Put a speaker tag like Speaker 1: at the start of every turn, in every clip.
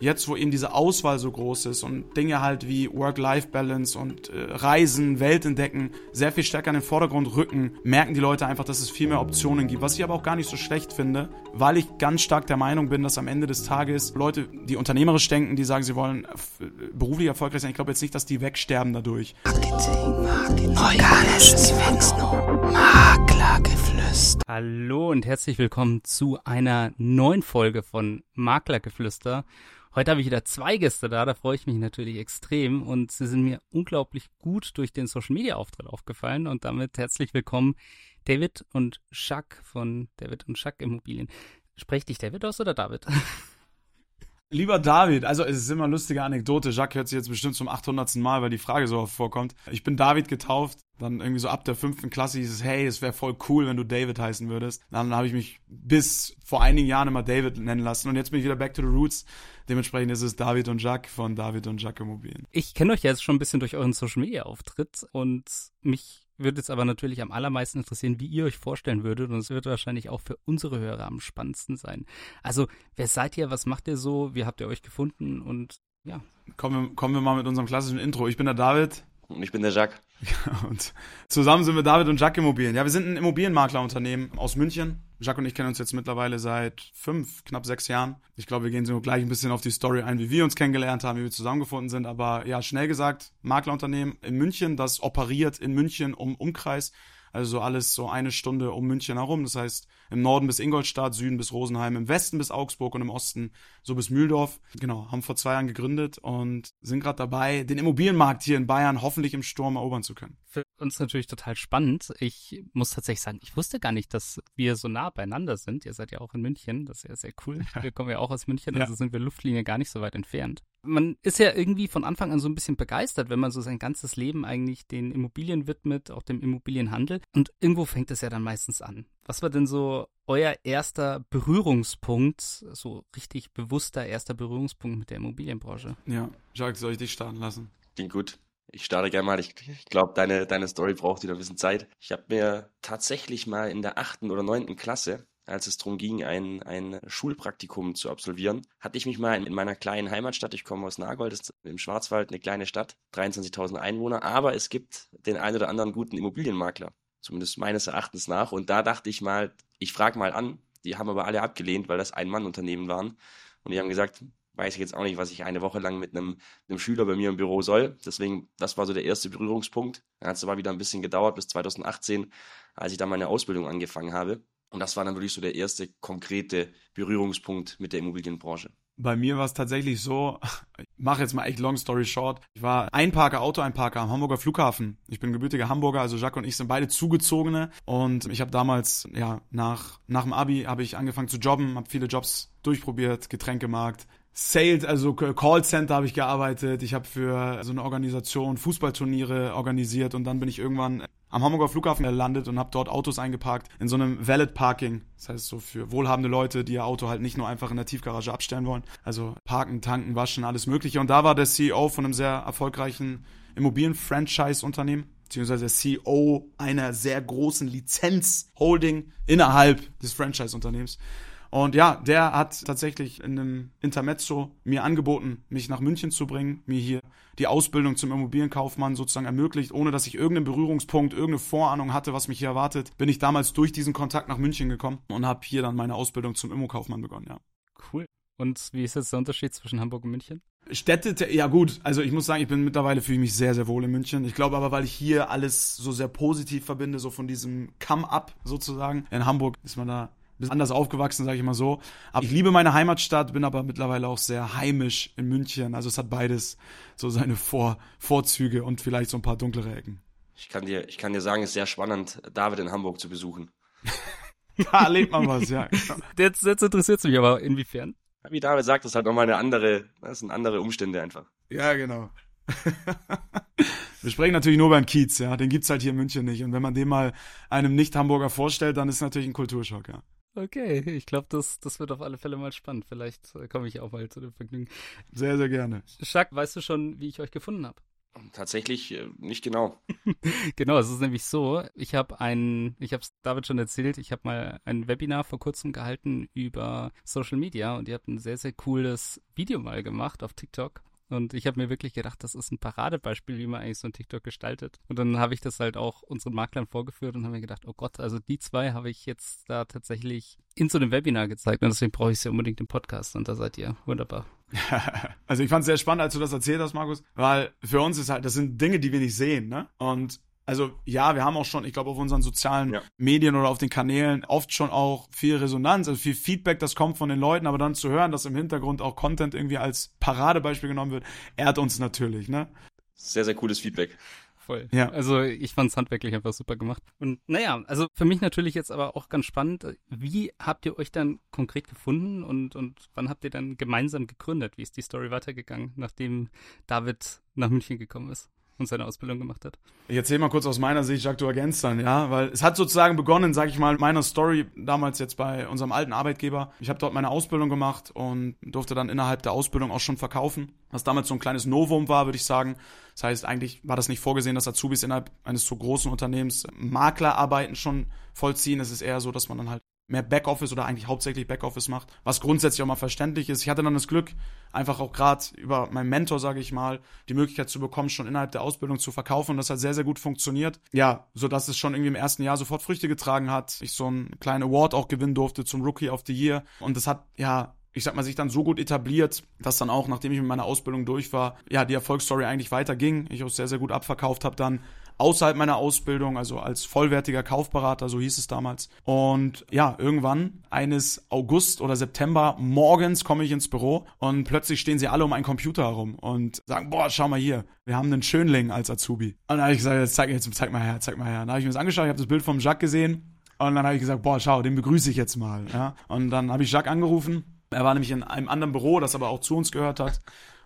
Speaker 1: Jetzt, wo eben diese Auswahl so groß ist und Dinge halt wie Work-Life-Balance und äh, Reisen, Welt entdecken, sehr viel stärker in den Vordergrund rücken, merken die Leute einfach, dass es viel mehr Optionen gibt. Was ich aber auch gar nicht so schlecht finde, weil ich ganz stark der Meinung bin, dass am Ende des Tages Leute, die unternehmerisch denken, die sagen, sie wollen beruflich erfolgreich sein, ich glaube jetzt nicht, dass die wegsterben dadurch. Marketing, Marketing, organisches
Speaker 2: Wachstum, Maklergeflüster. Hallo und herzlich willkommen zu einer neuen Folge von Maklergeflüster. Heute habe ich wieder zwei Gäste da, da freue ich mich natürlich extrem und sie sind mir unglaublich gut durch den Social Media Auftritt aufgefallen und damit herzlich willkommen David und Jacques von David und Jacques Immobilien. Sprecht dich David aus oder David?
Speaker 1: Lieber David, also es ist immer eine lustige Anekdote. Jacques hört sich jetzt bestimmt zum 800. Mal, weil die Frage so oft vorkommt. Ich bin David getauft, dann irgendwie so ab der fünften Klasse hieß es, hey, es wäre voll cool, wenn du David heißen würdest. Dann habe ich mich bis vor einigen Jahren immer David nennen lassen und jetzt bin ich wieder back to the roots. Dementsprechend ist es David und Jacques von David und Jacques Immobilien.
Speaker 2: Ich kenne euch jetzt schon ein bisschen durch euren Social Media Auftritt und mich würde jetzt aber natürlich am allermeisten interessieren, wie ihr euch vorstellen würdet. Und es wird wahrscheinlich auch für unsere Hörer am spannendsten sein. Also, wer seid ihr? Was macht ihr so? Wie habt ihr euch gefunden? Und ja.
Speaker 1: Kommen wir, kommen wir mal mit unserem klassischen Intro. Ich bin der David.
Speaker 3: Und ich bin der Jacques.
Speaker 1: und zusammen sind wir David und Jacques Immobilien. Ja, wir sind ein Immobilienmaklerunternehmen aus München. Jacques und ich kennen uns jetzt mittlerweile seit fünf, knapp sechs Jahren. Ich glaube, wir gehen so gleich ein bisschen auf die Story ein, wie wir uns kennengelernt haben, wie wir zusammengefunden sind. Aber ja, schnell gesagt, Maklerunternehmen in München, das operiert in München um Umkreis. Also so alles so eine Stunde um München herum. Das heißt, im Norden bis Ingolstadt, Süden bis Rosenheim, im Westen bis Augsburg und im Osten so bis Mühldorf. Genau, haben vor zwei Jahren gegründet und sind gerade dabei, den Immobilienmarkt hier in Bayern hoffentlich im Sturm erobern zu können.
Speaker 2: Für uns natürlich total spannend. Ich muss tatsächlich sagen, ich wusste gar nicht, dass wir so nah beieinander sind. Ihr seid ja auch in München, das ist ja sehr cool. Wir kommen ja auch aus München, also ja. sind wir Luftlinie gar nicht so weit entfernt. Man ist ja irgendwie von Anfang an so ein bisschen begeistert, wenn man so sein ganzes Leben eigentlich den Immobilien widmet, auch dem Immobilienhandel. Und irgendwo fängt es ja dann meistens an. Was war denn so euer erster Berührungspunkt, so richtig bewusster erster Berührungspunkt mit der Immobilienbranche?
Speaker 1: Ja, Jacques, soll ich dich starten lassen?
Speaker 3: Klingt gut. Ich starte gerne mal. Ich, ich glaube, deine, deine Story braucht wieder ein bisschen Zeit. Ich habe mir tatsächlich mal in der achten oder neunten Klasse, als es darum ging, ein, ein Schulpraktikum zu absolvieren, hatte ich mich mal in, in meiner kleinen Heimatstadt, ich komme aus Nagold, ist im Schwarzwald, eine kleine Stadt, 23.000 Einwohner, aber es gibt den einen oder anderen guten Immobilienmakler zumindest meines Erachtens nach. Und da dachte ich mal, ich frage mal an. Die haben aber alle abgelehnt, weil das Ein-Mann-Unternehmen waren. Und die haben gesagt, weiß ich jetzt auch nicht, was ich eine Woche lang mit einem, einem Schüler bei mir im Büro soll. Deswegen, das war so der erste Berührungspunkt. Dann hat es aber wieder ein bisschen gedauert bis 2018, als ich dann meine Ausbildung angefangen habe. Und das war dann wirklich so der erste konkrete Berührungspunkt mit der Immobilienbranche.
Speaker 1: Bei mir war es tatsächlich so, ich mache jetzt mal echt long story short. Ich war Einparker, Autoeinparker am Hamburger Flughafen. Ich bin gebürtiger Hamburger, also Jacques und ich sind beide zugezogene und ich habe damals ja nach nach dem Abi habe ich angefangen zu jobben, habe viele Jobs durchprobiert, Getränkemarkt, Sales, also Callcenter habe ich gearbeitet. Ich habe für so eine Organisation Fußballturniere organisiert und dann bin ich irgendwann am Hamburger Flughafen gelandet und habe dort Autos eingeparkt in so einem Valet Parking. Das heißt so für wohlhabende Leute, die ihr Auto halt nicht nur einfach in der Tiefgarage abstellen wollen. Also parken, tanken, waschen, alles mögliche. Und da war der CEO von einem sehr erfolgreichen Immobilien-Franchise-Unternehmen beziehungsweise der CEO einer sehr großen Lizenz-Holding innerhalb des Franchise-Unternehmens. Und ja, der hat tatsächlich in einem Intermezzo mir angeboten, mich nach München zu bringen, mir hier die Ausbildung zum Immobilienkaufmann sozusagen ermöglicht, ohne dass ich irgendeinen Berührungspunkt, irgendeine Vorahnung hatte, was mich hier erwartet, bin ich damals durch diesen Kontakt nach München gekommen und habe hier dann meine Ausbildung zum Immokaufmann begonnen, ja.
Speaker 2: Cool. Und wie ist jetzt der Unterschied zwischen Hamburg und München?
Speaker 1: Städte, ja gut, also ich muss sagen, ich bin mittlerweile fühle ich mich sehr, sehr wohl in München. Ich glaube aber, weil ich hier alles so sehr positiv verbinde, so von diesem Come-up sozusagen. In Hamburg ist man da bisschen anders aufgewachsen, sage ich mal so. Aber ich liebe meine Heimatstadt, bin aber mittlerweile auch sehr heimisch in München. Also es hat beides so seine Vor Vorzüge und vielleicht so ein paar dunklere Ecken.
Speaker 3: Ich kann dir, ich kann dir sagen, es ist sehr spannend, David in Hamburg zu besuchen.
Speaker 1: ja, erlebt man was, ja.
Speaker 2: Jetzt, jetzt interessiert es mich aber inwiefern.
Speaker 3: Wie David sagt, das ist halt nochmal eine andere, das sind andere Umstände einfach.
Speaker 1: Ja, genau. Wir sprechen natürlich nur beim Kiez, ja. Den gibt's halt hier in München nicht. Und wenn man den mal einem Nicht-Hamburger vorstellt, dann ist es natürlich ein Kulturschock, ja.
Speaker 2: Okay, ich glaube, das, das wird auf alle Fälle mal spannend. Vielleicht äh, komme ich auch mal zu dem Vergnügen.
Speaker 1: Sehr, sehr gerne.
Speaker 2: Jacques, weißt du schon, wie ich euch gefunden habe?
Speaker 3: Tatsächlich äh, nicht genau.
Speaker 2: genau, es ist nämlich so, ich habe ein, ich habe es David schon erzählt, ich habe mal ein Webinar vor kurzem gehalten über Social Media und ihr habt ein sehr, sehr cooles Video mal gemacht auf TikTok. Und ich habe mir wirklich gedacht, das ist ein Paradebeispiel, wie man eigentlich so ein TikTok gestaltet. Und dann habe ich das halt auch unseren Maklern vorgeführt und habe mir gedacht, oh Gott, also die zwei habe ich jetzt da tatsächlich in so einem Webinar gezeigt. Und deswegen brauche ich sie unbedingt im Podcast. Und da seid ihr wunderbar.
Speaker 1: also ich fand es sehr spannend, als du das erzählt hast, Markus, weil für uns ist halt, das sind Dinge, die wir nicht sehen, ne? Und also ja, wir haben auch schon, ich glaube, auf unseren sozialen ja. Medien oder auf den Kanälen oft schon auch viel Resonanz, also viel Feedback, das kommt von den Leuten, aber dann zu hören, dass im Hintergrund auch Content irgendwie als Paradebeispiel genommen wird, ehrt uns natürlich, ne?
Speaker 3: Sehr, sehr cooles Feedback.
Speaker 2: Voll. Ja. Also ich fand es handwerklich einfach super gemacht. Und naja, also für mich natürlich jetzt aber auch ganz spannend, wie habt ihr euch dann konkret gefunden und, und wann habt ihr dann gemeinsam gegründet? Wie ist die Story weitergegangen, nachdem David nach München gekommen ist? Und seine Ausbildung gemacht hat.
Speaker 1: Ich erzähle mal kurz aus meiner Sicht, Jacques, du ergänzt dann, ja, weil es hat sozusagen begonnen, sag ich mal, meiner Story damals jetzt bei unserem alten Arbeitgeber. Ich habe dort meine Ausbildung gemacht und durfte dann innerhalb der Ausbildung auch schon verkaufen, was damals so ein kleines Novum war, würde ich sagen. Das heißt, eigentlich war das nicht vorgesehen, dass Azubis innerhalb eines so großen Unternehmens Maklerarbeiten schon vollziehen. Es ist eher so, dass man dann halt mehr Backoffice oder eigentlich hauptsächlich Backoffice macht, was grundsätzlich auch mal verständlich ist. Ich hatte dann das Glück, einfach auch gerade über meinen Mentor, sage ich mal, die Möglichkeit zu bekommen, schon innerhalb der Ausbildung zu verkaufen und das hat sehr, sehr gut funktioniert. Ja, so dass es schon irgendwie im ersten Jahr sofort Früchte getragen hat. Ich so einen kleinen Award auch gewinnen durfte zum Rookie of the Year und das hat, ja, ich sag mal, sich dann so gut etabliert, dass dann auch, nachdem ich mit meiner Ausbildung durch war, ja, die Erfolgsstory eigentlich weiterging. Ich auch sehr, sehr gut abverkauft habe dann außerhalb meiner Ausbildung, also als vollwertiger Kaufberater, so hieß es damals. Und ja, irgendwann eines August oder September morgens komme ich ins Büro und plötzlich stehen sie alle um einen Computer herum und sagen, boah, schau mal hier, wir haben einen Schönling als Azubi. Und dann habe ich gesagt, jetzt zeig, jetzt zeig mal her, zeig mal her. Dann habe ich mir das angeschaut, ich habe das Bild vom Jacques gesehen und dann habe ich gesagt, boah, schau, den begrüße ich jetzt mal. Ja? Und dann habe ich Jacques angerufen. Er war nämlich in einem anderen Büro, das aber auch zu uns gehört hat.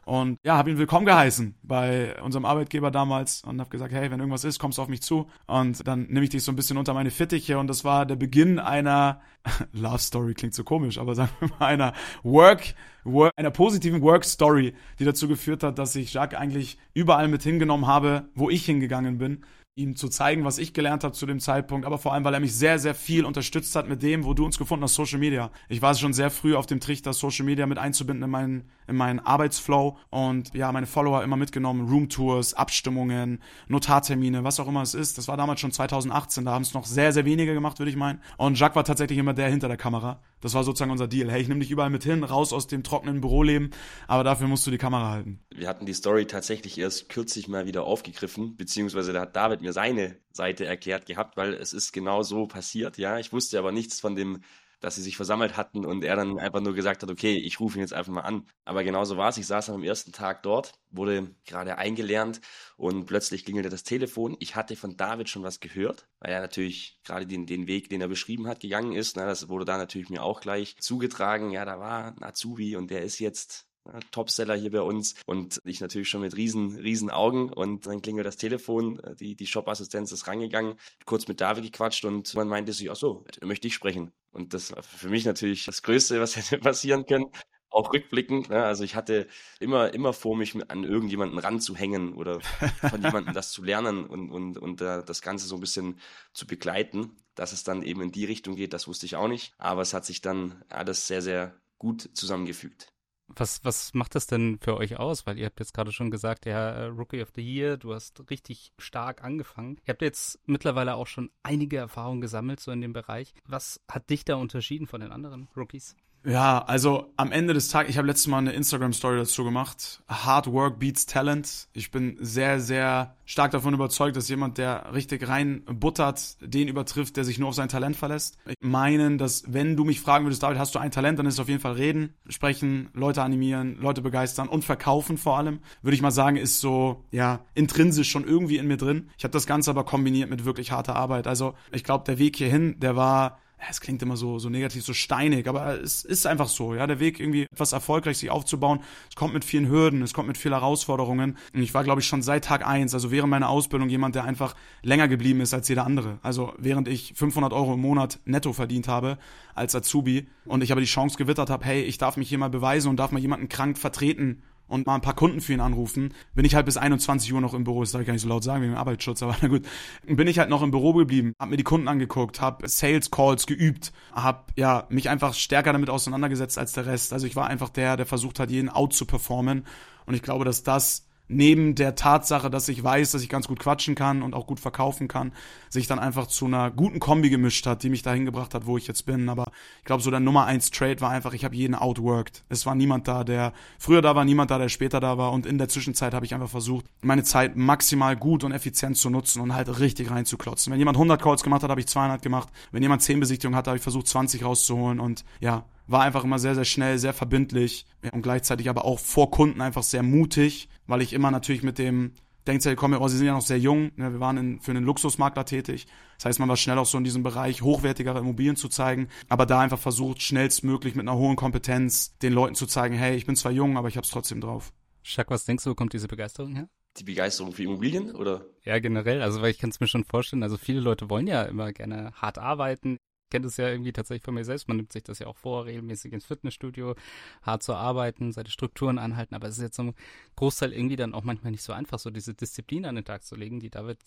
Speaker 1: Und ja, habe ihn willkommen geheißen bei unserem Arbeitgeber damals und habe gesagt, hey, wenn irgendwas ist, kommst du auf mich zu. Und dann nehme ich dich so ein bisschen unter meine Fittiche und das war der Beginn einer Love Story klingt so komisch, aber sagen wir mal einer Work, Work einer positiven Work Story, die dazu geführt hat, dass ich Jacques eigentlich überall mit hingenommen habe, wo ich hingegangen bin ihm zu zeigen, was ich gelernt habe zu dem Zeitpunkt, aber vor allem, weil er mich sehr, sehr viel unterstützt hat mit dem, wo du uns gefunden hast, Social Media. Ich war schon sehr früh auf dem Trichter, Social Media mit einzubinden in meinen, in meinen Arbeitsflow und ja, meine Follower immer mitgenommen, Roomtours, Abstimmungen, Notartermine, was auch immer es ist. Das war damals schon 2018, da haben es noch sehr, sehr wenige gemacht, würde ich meinen. Und Jacques war tatsächlich immer der hinter der Kamera. Das war sozusagen unser Deal. Hey, ich nehme dich überall mit hin, raus aus dem trockenen Büroleben, aber dafür musst du die Kamera halten.
Speaker 3: Wir hatten die Story tatsächlich erst kürzlich mal wieder aufgegriffen, beziehungsweise da hat David mir seine Seite erklärt gehabt, weil es ist genau so passiert, ja. Ich wusste aber nichts von dem dass sie sich versammelt hatten und er dann einfach nur gesagt hat, okay, ich rufe ihn jetzt einfach mal an. Aber genauso war es. Ich saß am ersten Tag dort, wurde gerade eingelernt und plötzlich klingelte das Telefon. Ich hatte von David schon was gehört, weil er natürlich gerade den, den Weg, den er beschrieben hat, gegangen ist. Na, das wurde da natürlich mir auch gleich zugetragen. Ja, da war ein Azubi und der ist jetzt Topseller hier bei uns und ich natürlich schon mit riesen, riesen Augen und dann klingelt das Telefon, die, die Shop-Assistenz ist rangegangen, kurz mit David gequatscht und man meinte sich, ach so, möchte ich sprechen. Und das war für mich natürlich das Größte, was hätte passieren können. Auch rückblickend, ne? also ich hatte immer, immer vor, mich an irgendjemanden ranzuhängen oder von jemandem das zu lernen und, und, und uh, das Ganze so ein bisschen zu begleiten. Dass es dann eben in die Richtung geht, das wusste ich auch nicht. Aber es hat sich dann alles sehr, sehr gut zusammengefügt.
Speaker 2: Was, was macht das denn für euch aus? Weil ihr habt jetzt gerade schon gesagt, ja, äh, Rookie of the Year, du hast richtig stark angefangen. Ihr habt jetzt mittlerweile auch schon einige Erfahrungen gesammelt, so in dem Bereich. Was hat dich da unterschieden von den anderen Rookies?
Speaker 1: Ja, also am Ende des Tages, ich habe letztes Mal eine Instagram-Story dazu gemacht. Hard Work beats Talent. Ich bin sehr, sehr stark davon überzeugt, dass jemand, der richtig rein buttert, den übertrifft, der sich nur auf sein Talent verlässt. Ich meine, dass wenn du mich fragen würdest, David, hast du ein Talent, dann ist es auf jeden Fall reden, sprechen, Leute animieren, Leute begeistern und verkaufen vor allem. Würde ich mal sagen, ist so, ja, intrinsisch schon irgendwie in mir drin. Ich habe das Ganze aber kombiniert mit wirklich harter Arbeit. Also ich glaube, der Weg hierhin, der war es klingt immer so, so negativ, so steinig, aber es ist einfach so, ja, der Weg irgendwie etwas erfolgreich sich aufzubauen, es kommt mit vielen Hürden, es kommt mit vielen Herausforderungen. Und ich war, glaube ich, schon seit Tag eins, also während meiner Ausbildung jemand, der einfach länger geblieben ist als jeder andere, also während ich 500 Euro im Monat netto verdient habe als Azubi und ich aber die Chance gewittert habe, hey, ich darf mich hier mal beweisen und darf mal jemanden krank vertreten und mal ein paar Kunden für ihn anrufen, bin ich halt bis 21 Uhr noch im Büro. Das darf ich gar nicht so laut sagen wegen dem Arbeitsschutz, aber na gut. Bin ich halt noch im Büro geblieben, hab mir die Kunden angeguckt, hab Sales Calls geübt, hab ja mich einfach stärker damit auseinandergesetzt als der Rest. Also ich war einfach der, der versucht hat, jeden out zu performen. Und ich glaube, dass das neben der Tatsache, dass ich weiß, dass ich ganz gut quatschen kann und auch gut verkaufen kann, sich dann einfach zu einer guten Kombi gemischt hat, die mich dahin gebracht hat, wo ich jetzt bin. Aber ich glaube, so der Nummer eins Trade war einfach, ich habe jeden outworked. Es war niemand da, der früher da war, niemand da, der später da war. Und in der Zwischenzeit habe ich einfach versucht, meine Zeit maximal gut und effizient zu nutzen und halt richtig reinzuklotzen. Wenn jemand 100 Calls gemacht hat, habe ich 200 gemacht. Wenn jemand 10 Besichtigungen hatte, habe ich versucht, 20 rauszuholen. Und ja, war einfach immer sehr, sehr schnell, sehr verbindlich und gleichzeitig aber auch vor Kunden einfach sehr mutig, weil ich immer natürlich mit dem Denkzettel komme, oh, sie sind ja noch sehr jung, ne, wir waren in, für einen Luxusmakler tätig. Das heißt, man war schnell auch so in diesem Bereich, hochwertigere Immobilien zu zeigen, aber da einfach versucht, schnellstmöglich mit einer hohen Kompetenz den Leuten zu zeigen, hey, ich bin zwar jung, aber ich hab's trotzdem drauf.
Speaker 2: Schack, was denkst du, wo kommt diese Begeisterung her?
Speaker 3: Die Begeisterung für Immobilien, oder?
Speaker 2: Ja, generell. Also, weil ich kann es mir schon vorstellen, also viele Leute wollen ja immer gerne hart arbeiten, kenne es ja irgendwie tatsächlich von mir selbst. Man nimmt sich das ja auch vor, regelmäßig ins Fitnessstudio, hart zu arbeiten, seine Strukturen anhalten. Aber es ist jetzt zum Großteil irgendwie dann auch manchmal nicht so einfach, so diese Disziplin an den Tag zu legen, die David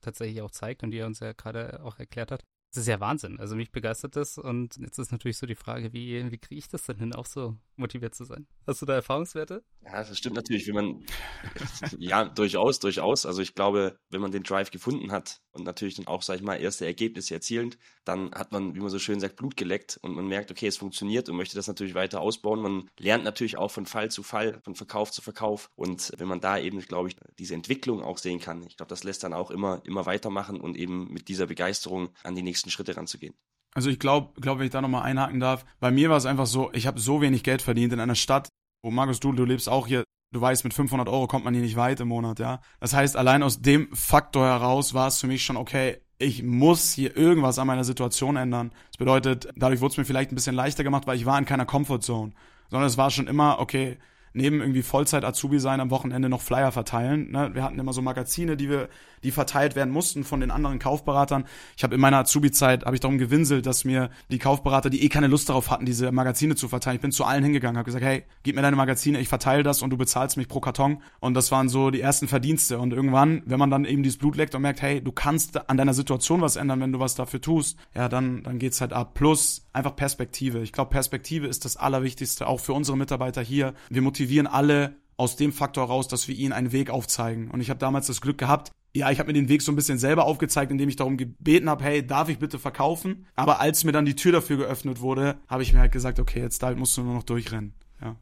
Speaker 2: tatsächlich auch zeigt und die er uns ja gerade auch erklärt hat. Das ist ja Wahnsinn. Also mich begeistert das und jetzt ist natürlich so die Frage, wie, wie kriege ich das denn hin, auch so motiviert zu sein? Hast du da Erfahrungswerte?
Speaker 3: Ja, das stimmt natürlich, wenn man, ja, durchaus, durchaus. Also ich glaube, wenn man den Drive gefunden hat und natürlich dann auch, sag ich mal, erste Ergebnisse erzielend, dann hat man, wie man so schön sagt, Blut geleckt und man merkt, okay, es funktioniert und möchte das natürlich weiter ausbauen. Man lernt natürlich auch von Fall zu Fall, von Verkauf zu Verkauf und wenn man da eben, glaube ich, diese Entwicklung auch sehen kann, ich glaube, das lässt dann auch immer, immer weitermachen und eben mit dieser Begeisterung an die nächsten nächsten Schritte ranzugehen.
Speaker 1: Also ich glaube, glaub, wenn ich da nochmal einhaken darf, bei mir war es einfach so, ich habe so wenig Geld verdient in einer Stadt, wo Markus, du, du lebst auch hier, du weißt, mit 500 Euro kommt man hier nicht weit im Monat, ja. Das heißt, allein aus dem Faktor heraus war es für mich schon okay, ich muss hier irgendwas an meiner Situation ändern. Das bedeutet, dadurch wurde es mir vielleicht ein bisschen leichter gemacht, weil ich war in keiner Comfortzone, sondern es war schon immer, okay, neben irgendwie Vollzeit-Azubi sein, am Wochenende noch Flyer verteilen. Ne? Wir hatten immer so Magazine, die wir, die verteilt werden mussten von den anderen Kaufberatern. Ich habe in meiner Azubi-Zeit habe ich darum gewinselt, dass mir die Kaufberater, die eh keine Lust darauf hatten, diese Magazine zu verteilen. Ich bin zu allen hingegangen, habe gesagt, hey, gib mir deine Magazine, ich verteile das und du bezahlst mich pro Karton. Und das waren so die ersten Verdienste. Und irgendwann, wenn man dann eben dieses Blut leckt und merkt, hey, du kannst an deiner Situation was ändern, wenn du was dafür tust, ja, dann, dann geht's halt ab. Plus einfach Perspektive. Ich glaube, Perspektive ist das Allerwichtigste, auch für unsere Mitarbeiter hier. Wir motivieren alle aus dem Faktor raus, dass wir ihnen einen Weg aufzeigen. Und ich habe damals das Glück gehabt, ja, ich habe mir den Weg so ein bisschen selber aufgezeigt, indem ich darum gebeten habe, hey, darf ich bitte verkaufen? Aber als mir dann die Tür dafür geöffnet wurde, habe ich mir halt gesagt, okay, jetzt David musst du nur noch durchrennen. Ja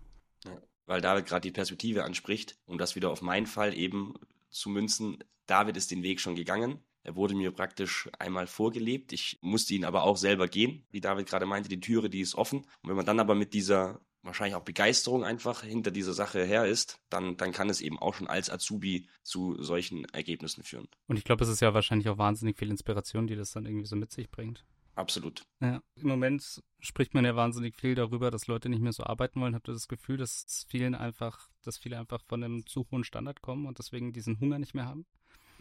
Speaker 3: weil David gerade die Perspektive anspricht, um das wieder auf meinen Fall eben zu münzen. David ist den Weg schon gegangen. Er wurde mir praktisch einmal vorgelebt. Ich musste ihn aber auch selber gehen. Wie David gerade meinte, die Türe, die ist offen. Und wenn man dann aber mit dieser wahrscheinlich auch Begeisterung einfach hinter dieser Sache her ist, dann, dann kann es eben auch schon als Azubi zu solchen Ergebnissen führen.
Speaker 2: Und ich glaube, es ist ja wahrscheinlich auch wahnsinnig viel Inspiration, die das dann irgendwie so mit sich bringt.
Speaker 3: Absolut.
Speaker 2: Ja, im Moment spricht man ja wahnsinnig viel darüber, dass Leute nicht mehr so arbeiten wollen. Habt ihr das Gefühl, dass vielen einfach, dass viele einfach von einem zu hohen Standard kommen und deswegen diesen Hunger nicht mehr haben?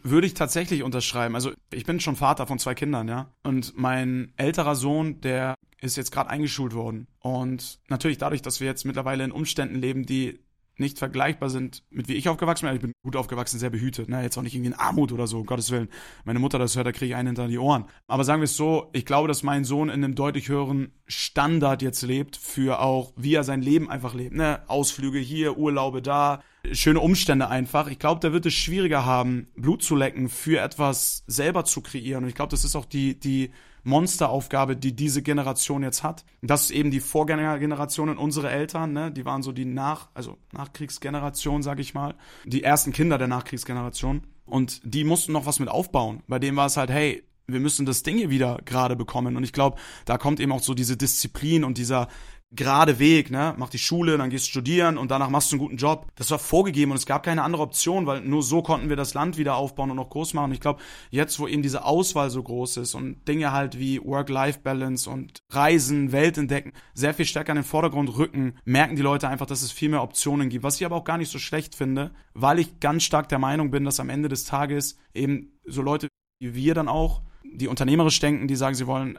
Speaker 1: Würde ich tatsächlich unterschreiben. Also ich bin schon Vater von zwei Kindern, ja. Und mein älterer Sohn, der ist jetzt gerade eingeschult worden. Und natürlich dadurch, dass wir jetzt mittlerweile in Umständen leben, die nicht vergleichbar sind mit wie ich aufgewachsen bin. Ich bin gut aufgewachsen, sehr behütet. Ne? Jetzt auch nicht irgendwie in Armut oder so, um Gottes Willen. Meine Mutter das hört, da kriege ich einen hinter die Ohren. Aber sagen wir es so, ich glaube, dass mein Sohn in einem deutlich höheren Standard jetzt lebt für auch, wie er sein Leben einfach lebt. Ne? Ausflüge hier, Urlaube da, schöne Umstände einfach. Ich glaube, der wird es schwieriger haben, Blut zu lecken, für etwas selber zu kreieren. Und ich glaube, das ist auch die, die Monsteraufgabe, die diese Generation jetzt hat. Das ist eben die Vorgängergeneration unsere Eltern, ne? Die waren so die Nach, also Nachkriegsgeneration, sag ich mal. Die ersten Kinder der Nachkriegsgeneration. Und die mussten noch was mit aufbauen. Bei dem war es halt, hey, wir müssen das Ding hier wieder gerade bekommen. Und ich glaube, da kommt eben auch so diese Disziplin und dieser gerade Weg, ne? Mach die Schule, dann gehst du studieren und danach machst du einen guten Job. Das war vorgegeben und es gab keine andere Option, weil nur so konnten wir das Land wieder aufbauen und noch groß machen. Ich glaube, jetzt, wo eben diese Auswahl so groß ist und Dinge halt wie Work-Life-Balance und Reisen, Welt entdecken, sehr viel stärker in den Vordergrund rücken, merken die Leute einfach, dass es viel mehr Optionen gibt. Was ich aber auch gar nicht so schlecht finde, weil ich ganz stark der Meinung bin, dass am Ende des Tages eben so Leute wie wir dann auch, die unternehmerisch denken, die sagen, sie wollen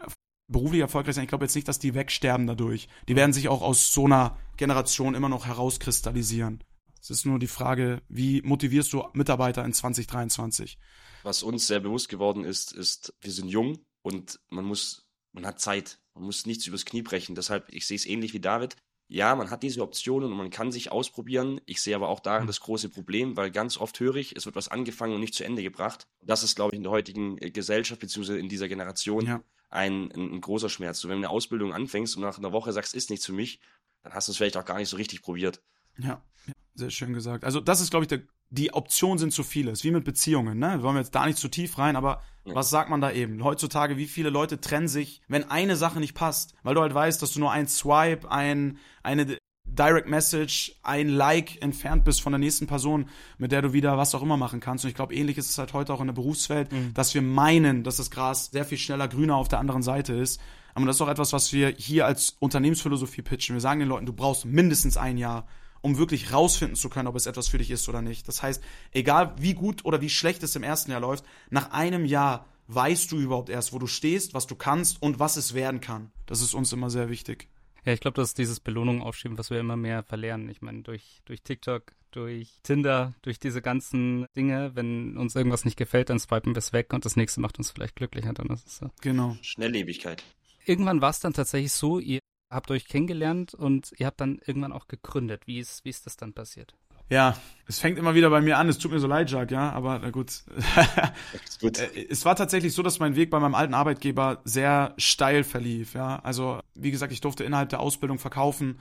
Speaker 1: beruflich erfolgreich sein, ich glaube jetzt nicht, dass die wegsterben dadurch. Die werden sich auch aus so einer Generation immer noch herauskristallisieren. Es ist nur die Frage, wie motivierst du Mitarbeiter in 2023?
Speaker 3: Was uns sehr bewusst geworden ist, ist, wir sind jung und man muss, man hat Zeit. Man muss nichts übers Knie brechen. Deshalb, ich sehe es ähnlich wie David. Ja, man hat diese Optionen und man kann sich ausprobieren. Ich sehe aber auch darin hm. das große Problem, weil ganz oft höre ich, es wird was angefangen und nicht zu Ende gebracht. Das ist, glaube ich, in der heutigen äh, Gesellschaft bzw. in dieser Generation ja. ein, ein, ein, großer Schmerz. So, wenn du eine Ausbildung anfängst und nach einer Woche sagst, ist nichts für mich, dann hast du es vielleicht auch gar nicht so richtig probiert.
Speaker 1: Ja, sehr schön gesagt. Also das ist, glaube ich, der, die Optionen sind zu viele. Ist wie mit Beziehungen, ne? Wir wollen jetzt da nicht zu tief rein, aber ja. was sagt man da eben? Heutzutage, wie viele Leute trennen sich, wenn eine Sache nicht passt, weil du halt weißt, dass du nur ein Swipe, ein, eine Direct Message, ein Like entfernt bist von der nächsten Person, mit der du wieder was auch immer machen kannst. Und ich glaube, ähnlich ist es halt heute auch in der Berufswelt, mhm. dass wir meinen, dass das Gras sehr viel schneller grüner auf der anderen Seite ist. Aber das ist auch etwas, was wir hier als Unternehmensphilosophie pitchen. Wir sagen den Leuten, du brauchst mindestens ein Jahr, um wirklich rausfinden zu können, ob es etwas für dich ist oder nicht. Das heißt, egal wie gut oder wie schlecht es im ersten Jahr läuft, nach einem Jahr weißt du überhaupt erst, wo du stehst, was du kannst und was es werden kann. Das ist uns immer sehr wichtig.
Speaker 2: Ja, ich glaube, das ist dieses Belohnung aufschieben, was wir immer mehr verlernen. Ich meine, durch, durch TikTok, durch Tinder, durch diese ganzen Dinge, wenn uns irgendwas nicht gefällt, dann swipen wir es weg und das nächste macht uns vielleicht glücklicher. Dann ist es so.
Speaker 3: Genau. Schnelllebigkeit.
Speaker 2: Irgendwann war es dann tatsächlich so, ihr habt euch kennengelernt und ihr habt dann irgendwann auch gegründet. Wie ist, wie ist das dann passiert?
Speaker 1: Ja, es fängt immer wieder bei mir an. Es tut mir so leid, Jacques, ja, aber na gut. gut. Äh, es war tatsächlich so, dass mein Weg bei meinem alten Arbeitgeber sehr steil verlief, ja. Also, wie gesagt, ich durfte innerhalb der Ausbildung verkaufen,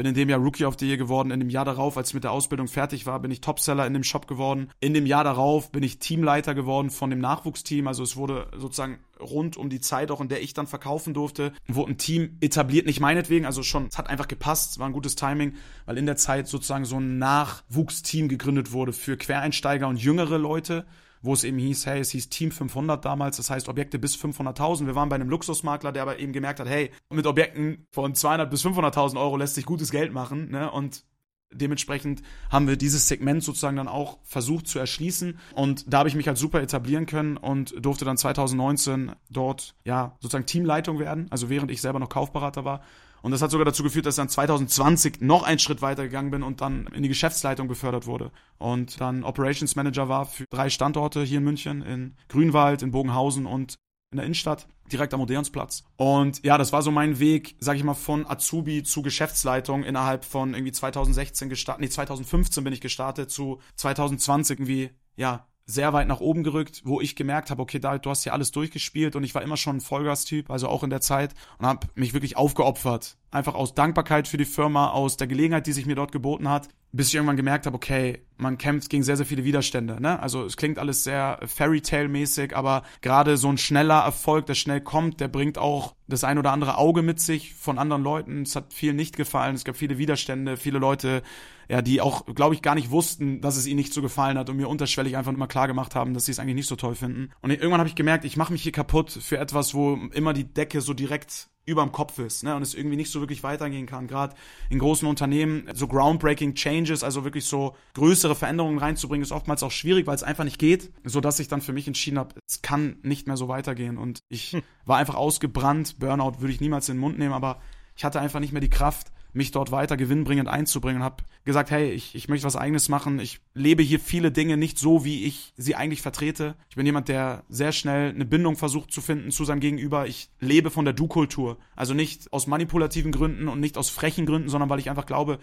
Speaker 1: bin in dem Jahr Rookie of the Year geworden. In dem Jahr darauf, als ich mit der Ausbildung fertig war, bin ich Topseller in dem Shop geworden. In dem Jahr darauf bin ich Teamleiter geworden von dem Nachwuchsteam. Also es wurde sozusagen rund um die Zeit, auch in der ich dann verkaufen durfte, wurde ein Team etabliert, nicht meinetwegen, also schon, es hat einfach gepasst, es war ein gutes Timing, weil in der Zeit sozusagen so ein Nachwuchsteam gegründet wurde für Quereinsteiger und jüngere Leute wo es eben hieß, hey, es hieß Team 500 damals, das heißt Objekte bis 500.000. Wir waren bei einem Luxusmakler, der aber eben gemerkt hat, hey, mit Objekten von 200 bis 500.000 Euro lässt sich gutes Geld machen, ne? Und dementsprechend haben wir dieses Segment sozusagen dann auch versucht zu erschließen und da habe ich mich halt super etablieren können und durfte dann 2019 dort ja sozusagen Teamleitung werden, also während ich selber noch Kaufberater war und das hat sogar dazu geführt, dass ich dann 2020 noch einen Schritt weiter gegangen bin und dann in die Geschäftsleitung befördert wurde. Und dann Operations Manager war für drei Standorte hier in München, in Grünwald, in Bogenhausen und in der Innenstadt, direkt am Odeonsplatz. Und ja, das war so mein Weg, sag ich mal, von Azubi zu Geschäftsleitung innerhalb von irgendwie 2016 gestartet, nee, 2015 bin ich gestartet zu 2020 irgendwie, ja, sehr weit nach oben gerückt, wo ich gemerkt habe, okay, David, du hast ja alles durchgespielt und ich war immer schon ein Vollgas-Typ, also auch in der Zeit und habe mich wirklich aufgeopfert. Einfach aus Dankbarkeit für die Firma, aus der Gelegenheit, die sich mir dort geboten hat, bis ich irgendwann gemerkt habe, okay, man kämpft gegen sehr, sehr viele Widerstände. Ne? Also es klingt alles sehr Fairy-Tale-mäßig, aber gerade so ein schneller Erfolg, der schnell kommt, der bringt auch das ein oder andere Auge mit sich von anderen Leuten. Es hat vielen nicht gefallen, es gab viele Widerstände, viele Leute ja, die auch, glaube ich, gar nicht wussten, dass es ihnen nicht so gefallen hat und mir unterschwellig einfach immer klar gemacht haben, dass sie es eigentlich nicht so toll finden. Und irgendwann habe ich gemerkt, ich mache mich hier kaputt für etwas, wo immer die Decke so direkt überm Kopf ist, ne, und es irgendwie nicht so wirklich weitergehen kann. Gerade in großen Unternehmen so groundbreaking Changes, also wirklich so größere Veränderungen reinzubringen, ist oftmals auch schwierig, weil es einfach nicht geht, so dass ich dann für mich entschieden habe, es kann nicht mehr so weitergehen und ich hm. war einfach ausgebrannt. Burnout würde ich niemals in den Mund nehmen, aber ich hatte einfach nicht mehr die Kraft, mich dort weiter gewinnbringend einzubringen. Habe gesagt, hey, ich, ich möchte was eigenes machen. Ich lebe hier viele Dinge nicht so, wie ich sie eigentlich vertrete. Ich bin jemand, der sehr schnell eine Bindung versucht zu finden zu seinem Gegenüber. Ich lebe von der Du-Kultur. Also nicht aus manipulativen Gründen und nicht aus frechen Gründen, sondern weil ich einfach glaube,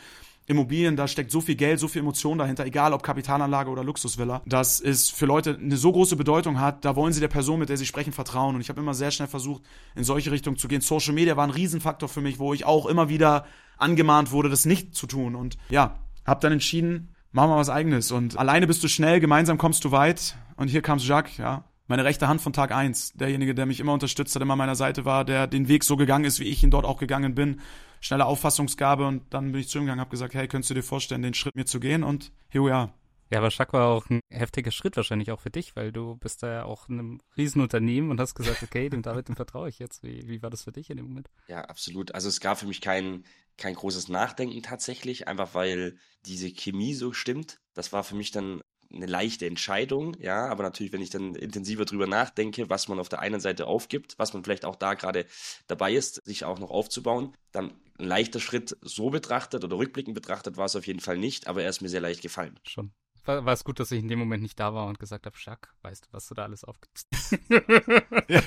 Speaker 1: Immobilien, da steckt so viel Geld, so viel Emotion dahinter, egal ob Kapitalanlage oder Luxusvilla, dass es für Leute eine so große Bedeutung hat, da wollen sie der Person, mit der sie sprechen, vertrauen. Und ich habe immer sehr schnell versucht, in solche Richtungen zu gehen. Social Media war ein Riesenfaktor für mich, wo ich auch immer wieder angemahnt wurde, das nicht zu tun. Und ja, habe dann entschieden, machen wir was eigenes. Und alleine bist du schnell, gemeinsam kommst du weit. Und hier kam Jacques, ja. Meine rechte Hand von Tag eins, derjenige, der mich immer unterstützt hat, immer an meiner Seite war, der den Weg so gegangen ist, wie ich ihn dort auch gegangen bin. Schnelle Auffassungsgabe und dann bin ich zu ihm gegangen, habe gesagt, hey, könntest du dir vorstellen, den Schritt mir zu gehen? Und here we are.
Speaker 2: Ja, aber Schack war auch ein heftiger Schritt wahrscheinlich auch für dich, weil du bist da ja auch in einem Riesenunternehmen und hast gesagt, okay, dem David, dem vertraue ich jetzt. Wie, wie war das für dich in dem Moment?
Speaker 3: Ja, absolut. Also es gab für mich kein, kein großes Nachdenken tatsächlich, einfach weil diese Chemie so stimmt. Das war für mich dann eine leichte Entscheidung, ja, aber natürlich, wenn ich dann intensiver drüber nachdenke, was man auf der einen Seite aufgibt, was man vielleicht auch da gerade dabei ist, sich auch noch aufzubauen, dann ein leichter Schritt so betrachtet oder rückblickend betrachtet war es auf jeden Fall nicht, aber er ist mir sehr leicht gefallen.
Speaker 2: Schon. War, war es gut, dass ich in dem Moment nicht da war und gesagt habe, Jacques, weißt du, was du da alles aufgibst?
Speaker 1: ja,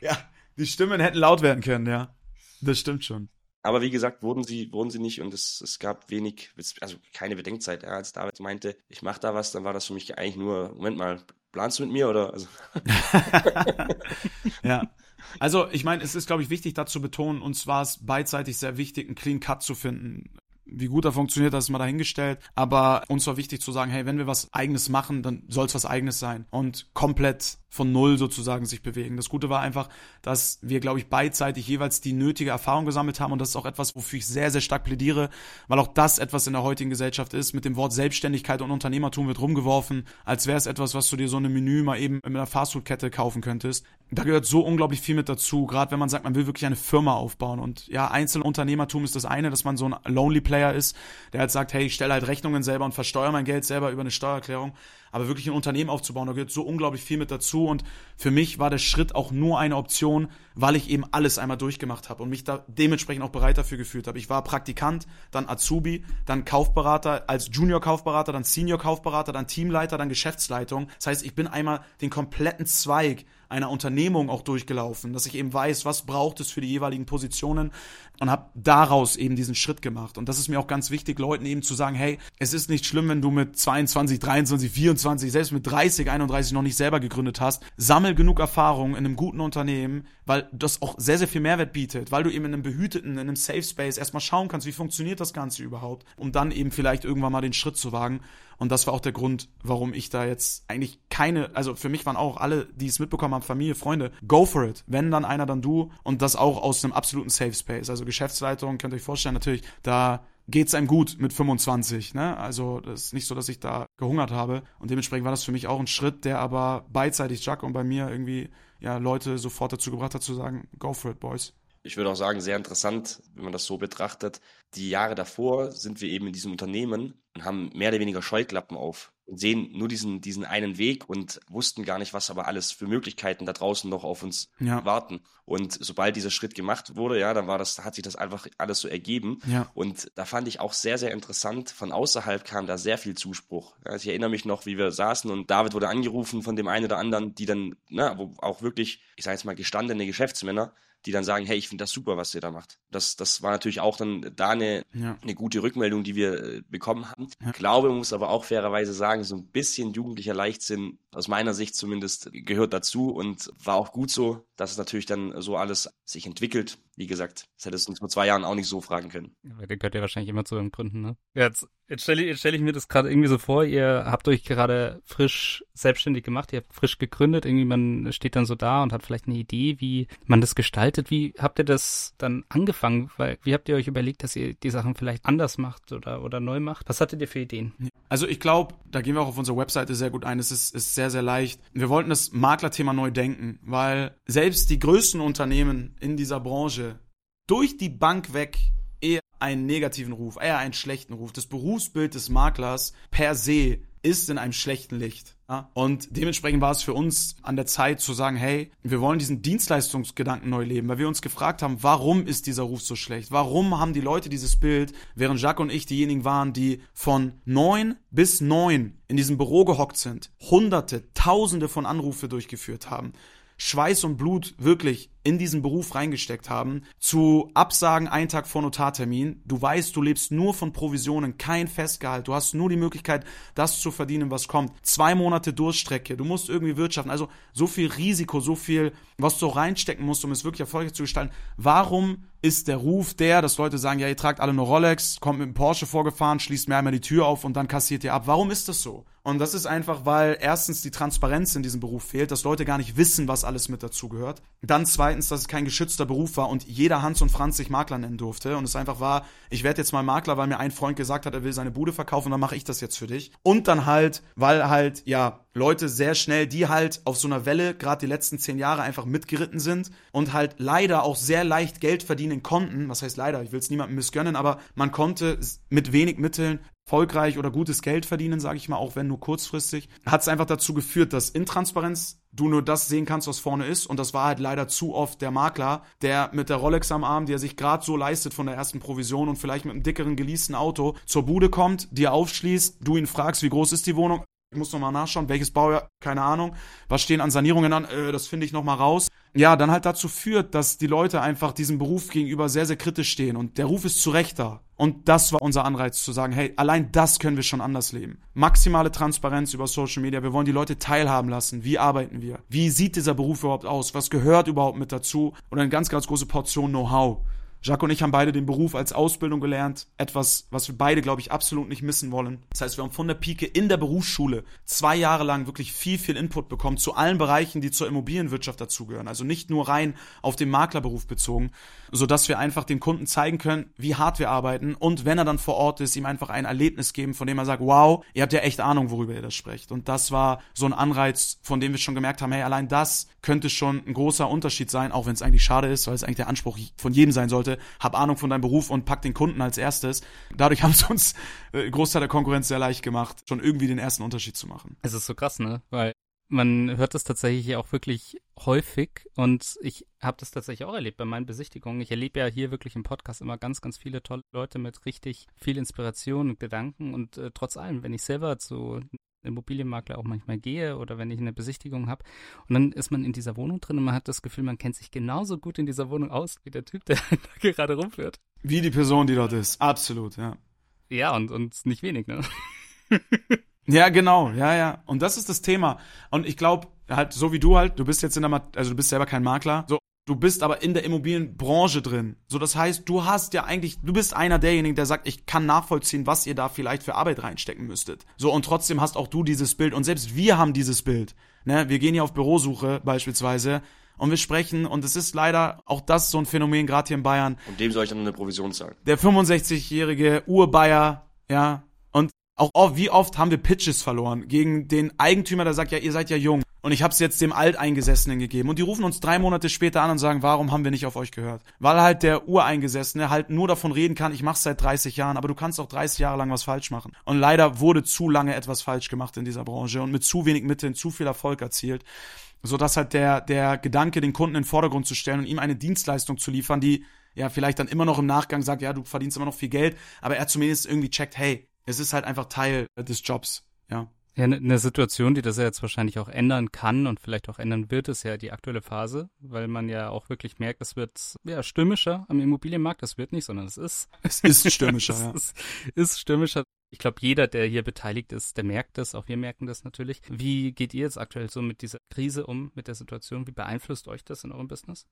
Speaker 1: ja, die Stimmen hätten laut werden können, ja. Das stimmt schon.
Speaker 3: Aber wie gesagt, wurden sie, wurden sie nicht und es, es gab wenig, also keine Bedenkzeit. Ja, als David meinte, ich mache da was, dann war das für mich eigentlich nur, Moment mal, planst du mit mir oder? Also.
Speaker 1: ja. Also, ich meine, es ist, glaube ich, wichtig, dazu betonen, uns war es beidseitig sehr wichtig, einen Clean Cut zu finden. Wie gut er funktioniert, das ist mal dahingestellt. Aber uns war wichtig zu sagen, hey, wenn wir was Eigenes machen, dann soll es was Eigenes sein. Und komplett von Null sozusagen sich bewegen. Das Gute war einfach, dass wir, glaube ich, beidseitig jeweils die nötige Erfahrung gesammelt haben. Und das ist auch etwas, wofür ich sehr, sehr stark plädiere, weil auch das etwas in der heutigen Gesellschaft ist. Mit dem Wort Selbstständigkeit und Unternehmertum wird rumgeworfen, als wäre es etwas, was du dir so eine Menü mal eben in einer Fastfood-Kette kaufen könntest. Da gehört so unglaublich viel mit dazu, gerade wenn man sagt, man will wirklich eine Firma aufbauen. Und ja, Einzelunternehmertum ist das eine, dass man so ein Lonely Player ist, der halt sagt, hey, ich stelle halt Rechnungen selber und versteuere mein Geld selber über eine Steuererklärung aber wirklich ein Unternehmen aufzubauen, da gehört so unglaublich viel mit dazu und für mich war der Schritt auch nur eine Option, weil ich eben alles einmal durchgemacht habe und mich da dementsprechend auch bereit dafür gefühlt habe. Ich war Praktikant, dann Azubi, dann Kaufberater, als Junior-Kaufberater, dann Senior-Kaufberater, dann Teamleiter, dann Geschäftsleitung. Das heißt, ich bin einmal den kompletten Zweig einer Unternehmung auch durchgelaufen, dass ich eben weiß, was braucht es für die jeweiligen Positionen und habe daraus eben diesen Schritt gemacht. Und das ist mir auch ganz wichtig, Leuten eben zu sagen, hey, es ist nicht schlimm, wenn du mit 22, 23, 24, selbst mit 30, 31 noch nicht selber gegründet hast. Sammel genug Erfahrung in einem guten Unternehmen, weil das auch sehr, sehr viel Mehrwert bietet, weil du eben in einem behüteten, in einem Safe Space erstmal schauen kannst, wie funktioniert das Ganze überhaupt, um dann eben vielleicht irgendwann mal den Schritt zu wagen. Und das war auch der Grund, warum ich da jetzt eigentlich keine, also für mich waren auch alle, die es mitbekommen haben, Familie, Freunde, go for it. Wenn dann einer, dann du. Und das auch aus einem absoluten Safe Space. Also Geschäftsleitung, könnt ihr euch vorstellen, natürlich, da geht's einem gut mit 25. Ne? Also das ist nicht so, dass ich da gehungert habe. Und dementsprechend war das für mich auch ein Schritt, der aber beidseitig Jack und bei mir irgendwie ja Leute sofort dazu gebracht hat zu sagen, go for it, boys
Speaker 3: ich würde auch sagen, sehr interessant, wenn man das so betrachtet. Die Jahre davor sind wir eben in diesem Unternehmen und haben mehr oder weniger Scheuklappen auf und sehen nur diesen, diesen einen Weg und wussten gar nicht, was aber alles für Möglichkeiten da draußen noch auf uns ja. warten. Und sobald dieser Schritt gemacht wurde, ja, dann war das, hat sich das einfach alles so ergeben. Ja. Und da fand ich auch sehr, sehr interessant. Von außerhalb kam da sehr viel Zuspruch. Also ich erinnere mich noch, wie wir saßen und David wurde angerufen von dem einen oder anderen, die dann, na, wo auch wirklich, ich sage jetzt mal, gestandene Geschäftsmänner, die dann sagen, hey, ich finde das super, was ihr da macht. Das, das war natürlich auch dann da eine, ja. eine gute Rückmeldung, die wir äh, bekommen haben. Ich glaube, man muss aber auch fairerweise sagen, so ein bisschen jugendlicher Leichtsinn, aus meiner Sicht zumindest, gehört dazu und war auch gut so, dass es natürlich dann so alles sich entwickelt. Wie gesagt, das hättest du uns vor zwei Jahren auch nicht so fragen können.
Speaker 2: Ja, den gehört ja wahrscheinlich immer zu Gründen, ne? Jetzt, jetzt stelle ich, stell ich mir das gerade irgendwie so vor, ihr habt euch gerade frisch selbstständig gemacht, ihr habt frisch gegründet, irgendwie man steht dann so da und hat vielleicht eine Idee, wie man das gestaltet. Wie habt ihr das dann angefangen? Weil, wie habt ihr euch überlegt, dass ihr die Sachen vielleicht anders macht oder, oder neu macht? Was hattet ihr für Ideen?
Speaker 1: Also ich glaube, da gehen wir auch auf unserer Webseite sehr gut ein. Es ist, ist sehr, sehr leicht. Wir wollten das Maklerthema neu denken, weil selbst die größten Unternehmen in dieser Branche durch die Bank weg eher einen negativen Ruf, eher einen schlechten Ruf. Das Berufsbild des Maklers per se ist in einem schlechten Licht. Ja? Und dementsprechend war es für uns an der Zeit zu sagen, hey, wir wollen diesen Dienstleistungsgedanken neu leben, weil wir uns gefragt haben, warum ist dieser Ruf so schlecht? Warum haben die Leute dieses Bild, während Jacques und ich diejenigen waren, die von neun bis neun in diesem Büro gehockt sind, hunderte, tausende von Anrufe durchgeführt haben, Schweiß und Blut wirklich in diesen Beruf reingesteckt haben, zu Absagen einen Tag vor Notartermin. Du weißt, du lebst nur von Provisionen, kein Festgehalt. Du hast nur die Möglichkeit, das zu verdienen, was kommt. Zwei Monate Durchstrecke. Du musst irgendwie wirtschaften. Also so viel Risiko, so viel, was du reinstecken musst, um es wirklich erfolgreich zu gestalten. Warum ist der Ruf der, dass Leute sagen, ja, ihr tragt alle nur Rolex, kommt mit dem Porsche vorgefahren, schließt mir einmal die Tür auf und dann kassiert ihr ab. Warum ist das so? Und das ist einfach, weil erstens die Transparenz in diesem Beruf fehlt, dass Leute gar nicht wissen, was alles mit dazugehört. Dann zweitens, dass es kein geschützter Beruf war und jeder Hans und Franz sich Makler nennen durfte. Und es einfach war, ich werde jetzt mal Makler, weil mir ein Freund gesagt hat, er will seine Bude verkaufen, dann mache ich das jetzt für dich. Und dann halt, weil halt, ja, Leute sehr schnell, die halt auf so einer Welle gerade die letzten zehn Jahre einfach mitgeritten sind und halt leider auch sehr leicht Geld verdienen konnten. Was heißt leider? Ich will es niemandem missgönnen, aber man konnte mit wenig Mitteln erfolgreich oder gutes Geld verdienen, sage ich mal, auch wenn nur kurzfristig, hat es einfach dazu geführt, dass Intransparenz du nur das sehen kannst, was vorne ist. Und das war halt leider zu oft der Makler, der mit der Rolex am Arm, die er sich gerade so leistet von der ersten Provision und vielleicht mit einem dickeren geleasten Auto zur Bude kommt, dir aufschließt, du ihn fragst, wie groß ist die Wohnung? Ich muss nochmal nachschauen, welches Baujahr, keine Ahnung. Was stehen an Sanierungen an? Äh, das finde ich nochmal raus. Ja, dann halt dazu führt, dass die Leute einfach diesem Beruf gegenüber sehr, sehr kritisch stehen. Und der Ruf ist zu Recht da. Und das war unser Anreiz zu sagen, hey, allein das können wir schon anders leben. Maximale Transparenz über Social Media. Wir wollen die Leute teilhaben lassen. Wie arbeiten wir? Wie sieht dieser Beruf überhaupt aus? Was gehört überhaupt mit dazu? Und eine ganz, ganz große Portion Know-how. Jacques und ich haben beide den Beruf als Ausbildung gelernt. Etwas, was wir beide, glaube ich, absolut nicht missen wollen. Das heißt, wir haben von der Pike in der Berufsschule zwei Jahre lang wirklich viel, viel Input bekommen zu allen Bereichen, die zur Immobilienwirtschaft dazugehören. Also nicht nur rein auf den Maklerberuf bezogen, sodass wir einfach dem Kunden zeigen können, wie hart wir arbeiten und wenn er dann vor Ort ist, ihm einfach ein Erlebnis geben, von dem er sagt, wow, ihr habt ja echt Ahnung, worüber ihr das sprecht. Und das war so ein Anreiz, von dem wir schon gemerkt haben, hey, allein das könnte schon ein großer Unterschied sein, auch wenn es eigentlich schade ist, weil es eigentlich der Anspruch von jedem sein sollte, hab Ahnung von deinem Beruf und pack den Kunden als erstes. Dadurch haben es uns äh, Großteil der Konkurrenz sehr leicht gemacht, schon irgendwie den ersten Unterschied zu machen.
Speaker 2: Es ist so krass, ne? Weil man hört das tatsächlich auch wirklich häufig und ich habe das tatsächlich auch erlebt bei meinen Besichtigungen. Ich erlebe ja hier wirklich im Podcast immer ganz, ganz viele tolle Leute mit richtig viel Inspiration und Gedanken und äh, trotz allem, wenn ich selber zu Immobilienmakler auch manchmal gehe oder wenn ich eine Besichtigung habe und dann ist man in dieser Wohnung drin und man hat das Gefühl, man kennt sich genauso gut in dieser Wohnung aus wie der Typ, der da gerade rumführt.
Speaker 1: Wie die Person, die dort ist. Absolut, ja.
Speaker 2: Ja, und, und nicht wenig, ne?
Speaker 1: Ja, genau, ja, ja. Und das ist das Thema. Und ich glaube, halt, so wie du halt, du bist jetzt in der, also du bist selber kein Makler, so, du bist aber in der Immobilienbranche drin. So, das heißt, du hast ja eigentlich, du bist einer derjenigen, der sagt, ich kann nachvollziehen, was ihr da vielleicht für Arbeit reinstecken müsstet. So, und trotzdem hast auch du dieses Bild. Und selbst wir haben dieses Bild. Ne? Wir gehen hier auf Bürosuche beispielsweise und wir sprechen und es ist leider auch das so ein Phänomen gerade hier in Bayern.
Speaker 3: Und dem soll ich dann eine Provision zahlen.
Speaker 1: Der 65-jährige Urbayer, ja, auch oh, wie oft haben wir Pitches verloren gegen den Eigentümer, der sagt, ja, ihr seid ja jung. Und ich habe es jetzt dem Alteingesessenen gegeben. Und die rufen uns drei Monate später an und sagen, warum haben wir nicht auf euch gehört? Weil halt der Ureingesessene halt nur davon reden kann, ich mach's seit 30 Jahren, aber du kannst auch 30 Jahre lang was falsch machen. Und leider wurde zu lange etwas falsch gemacht in dieser Branche und mit zu wenig Mitteln zu viel Erfolg erzielt. So dass halt der, der Gedanke, den Kunden in den Vordergrund zu stellen und ihm eine Dienstleistung zu liefern, die ja vielleicht dann immer noch im Nachgang sagt, ja, du verdienst immer noch viel Geld, aber er zumindest irgendwie checkt, hey, es ist halt einfach Teil des Jobs, ja.
Speaker 2: Ja, eine ne Situation, die das ja jetzt wahrscheinlich auch ändern kann und vielleicht auch ändern wird, ist ja die aktuelle Phase, weil man ja auch wirklich merkt, es wird ja stürmischer am Immobilienmarkt. Das wird nicht, sondern es ist.
Speaker 1: Es ist stürmischer, ja.
Speaker 2: Es ist, ist stürmischer. Ich glaube, jeder, der hier beteiligt ist, der merkt das. Auch wir merken das natürlich. Wie geht ihr jetzt aktuell so mit dieser Krise um, mit der Situation? Wie beeinflusst euch das in eurem Business?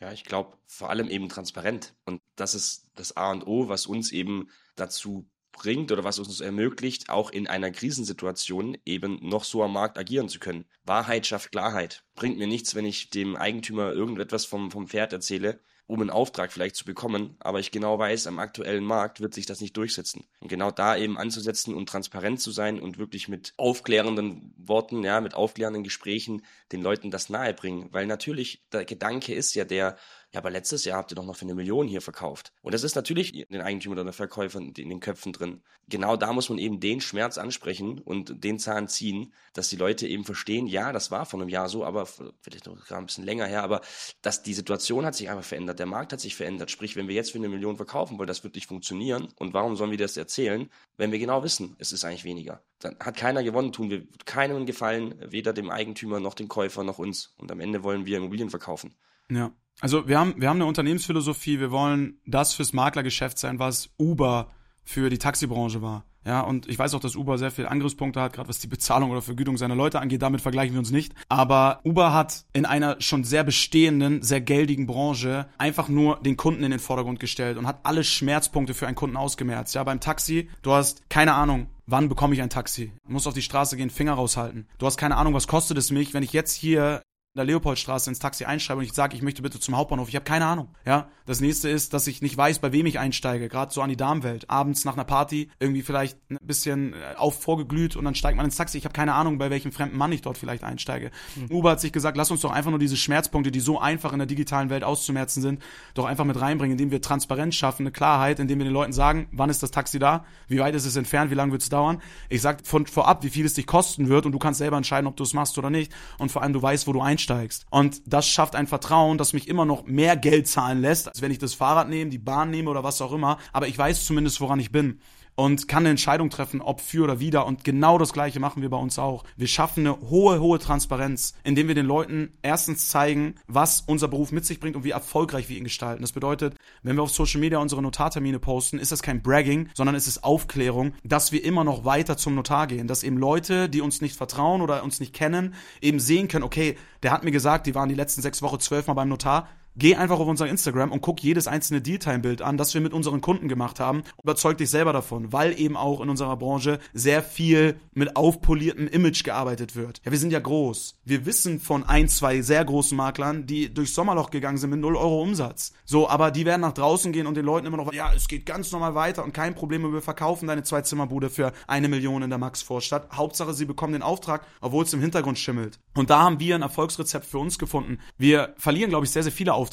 Speaker 3: Ja, ich glaube, vor allem eben transparent. Und das ist das A und O, was uns eben dazu bringt oder was uns ermöglicht, auch in einer Krisensituation eben noch so am Markt agieren zu können. Wahrheit schafft Klarheit. Bringt mir nichts, wenn ich dem Eigentümer irgendetwas vom, vom Pferd erzähle, um einen Auftrag vielleicht zu bekommen, aber ich genau weiß, am aktuellen Markt wird sich das nicht durchsetzen. Und genau da eben anzusetzen und transparent zu sein und wirklich mit aufklärenden Worten, ja, mit aufklärenden Gesprächen den Leuten das nahebringen. Weil natürlich der Gedanke ist ja der, ja, aber letztes Jahr habt ihr doch noch für eine Million hier verkauft. Und das ist natürlich den Eigentümer oder der Verkäufer in den Köpfen drin. Genau da muss man eben den Schmerz ansprechen und den Zahn ziehen, dass die Leute eben verstehen, ja, das war vor einem Jahr so, aber vielleicht noch ein bisschen länger her, aber dass die Situation hat sich einfach verändert, der Markt hat sich verändert. Sprich, wenn wir jetzt für eine Million verkaufen wollen, das wird nicht funktionieren. Und warum sollen wir das erzählen, wenn wir genau wissen, es ist eigentlich weniger? Dann hat keiner gewonnen, tun wir keinem gefallen, weder dem Eigentümer noch dem Käufer noch uns. Und am Ende wollen wir Immobilien verkaufen.
Speaker 1: Ja. Also wir haben, wir haben eine Unternehmensphilosophie, wir wollen das fürs Maklergeschäft sein, was Uber für die Taxibranche war. Ja, und ich weiß auch, dass Uber sehr viele Angriffspunkte hat, gerade was die Bezahlung oder Vergütung seiner Leute angeht. Damit vergleichen wir uns nicht. Aber Uber hat in einer schon sehr bestehenden, sehr geldigen Branche einfach nur den Kunden in den Vordergrund gestellt und hat alle Schmerzpunkte für einen Kunden ausgemerzt. Ja, beim Taxi, du hast keine Ahnung, wann bekomme ich ein Taxi? Du musst auf die Straße gehen, Finger raushalten. Du hast keine Ahnung, was kostet es mich, wenn ich jetzt hier der Leopoldstraße ins Taxi einschreibe und ich sage, ich möchte bitte zum Hauptbahnhof, ich habe keine Ahnung. Ja, das nächste ist, dass ich nicht weiß, bei wem ich einsteige, gerade so an die Damenwelt. Abends nach einer Party irgendwie vielleicht ein bisschen äh, auf vorgeglüht und dann steigt man ins Taxi. Ich habe keine Ahnung, bei welchem fremden Mann ich dort vielleicht einsteige. Mhm. Uber hat sich gesagt, lass uns doch einfach nur diese Schmerzpunkte, die so einfach in der digitalen Welt auszumerzen sind, doch einfach mit reinbringen, indem wir Transparenz schaffen, eine Klarheit, indem wir den Leuten sagen, wann ist das Taxi da, wie weit ist es entfernt, wie lange wird es dauern. Ich sag von vorab, wie viel es dich kosten wird und du kannst selber entscheiden, ob du es machst oder nicht. Und vor allem du weißt, wo du einsteigst. Und das schafft ein Vertrauen, das mich immer noch mehr Geld zahlen lässt, als wenn ich das Fahrrad nehme, die Bahn nehme oder was auch immer. Aber ich weiß zumindest, woran ich bin und kann eine Entscheidung treffen, ob für oder wider. Und genau das Gleiche machen wir bei uns auch. Wir schaffen eine hohe, hohe Transparenz, indem wir den Leuten erstens zeigen, was unser Beruf mit sich bringt und wie erfolgreich wir ihn gestalten. Das bedeutet, wenn wir auf Social Media unsere Notartermine posten, ist das kein Bragging, sondern es ist Aufklärung, dass wir immer noch weiter zum Notar gehen. Dass eben Leute, die uns nicht vertrauen oder uns nicht kennen, eben sehen können, okay, der hat mir gesagt, die waren die letzten sechs Wochen zwölfmal beim Notar Geh einfach auf unser Instagram und guck jedes einzelne Dealtime-Bild an, das wir mit unseren Kunden gemacht haben. Überzeug dich selber davon, weil eben auch in unserer Branche sehr viel mit aufpoliertem Image gearbeitet wird. Ja, wir sind ja groß. Wir wissen von ein, zwei sehr großen Maklern, die durchs Sommerloch gegangen sind mit 0 Euro Umsatz. So, aber die werden nach draußen gehen und den Leuten immer noch, ja, es geht ganz normal weiter und kein Problem, wir verkaufen deine Zwei-Zimmer-Bude für eine Million in der Max-Vorstadt. Hauptsache, sie bekommen den Auftrag, obwohl es im Hintergrund schimmelt. Und da haben wir ein Erfolgsrezept für uns gefunden. Wir verlieren, glaube ich, sehr, sehr viele Aufträge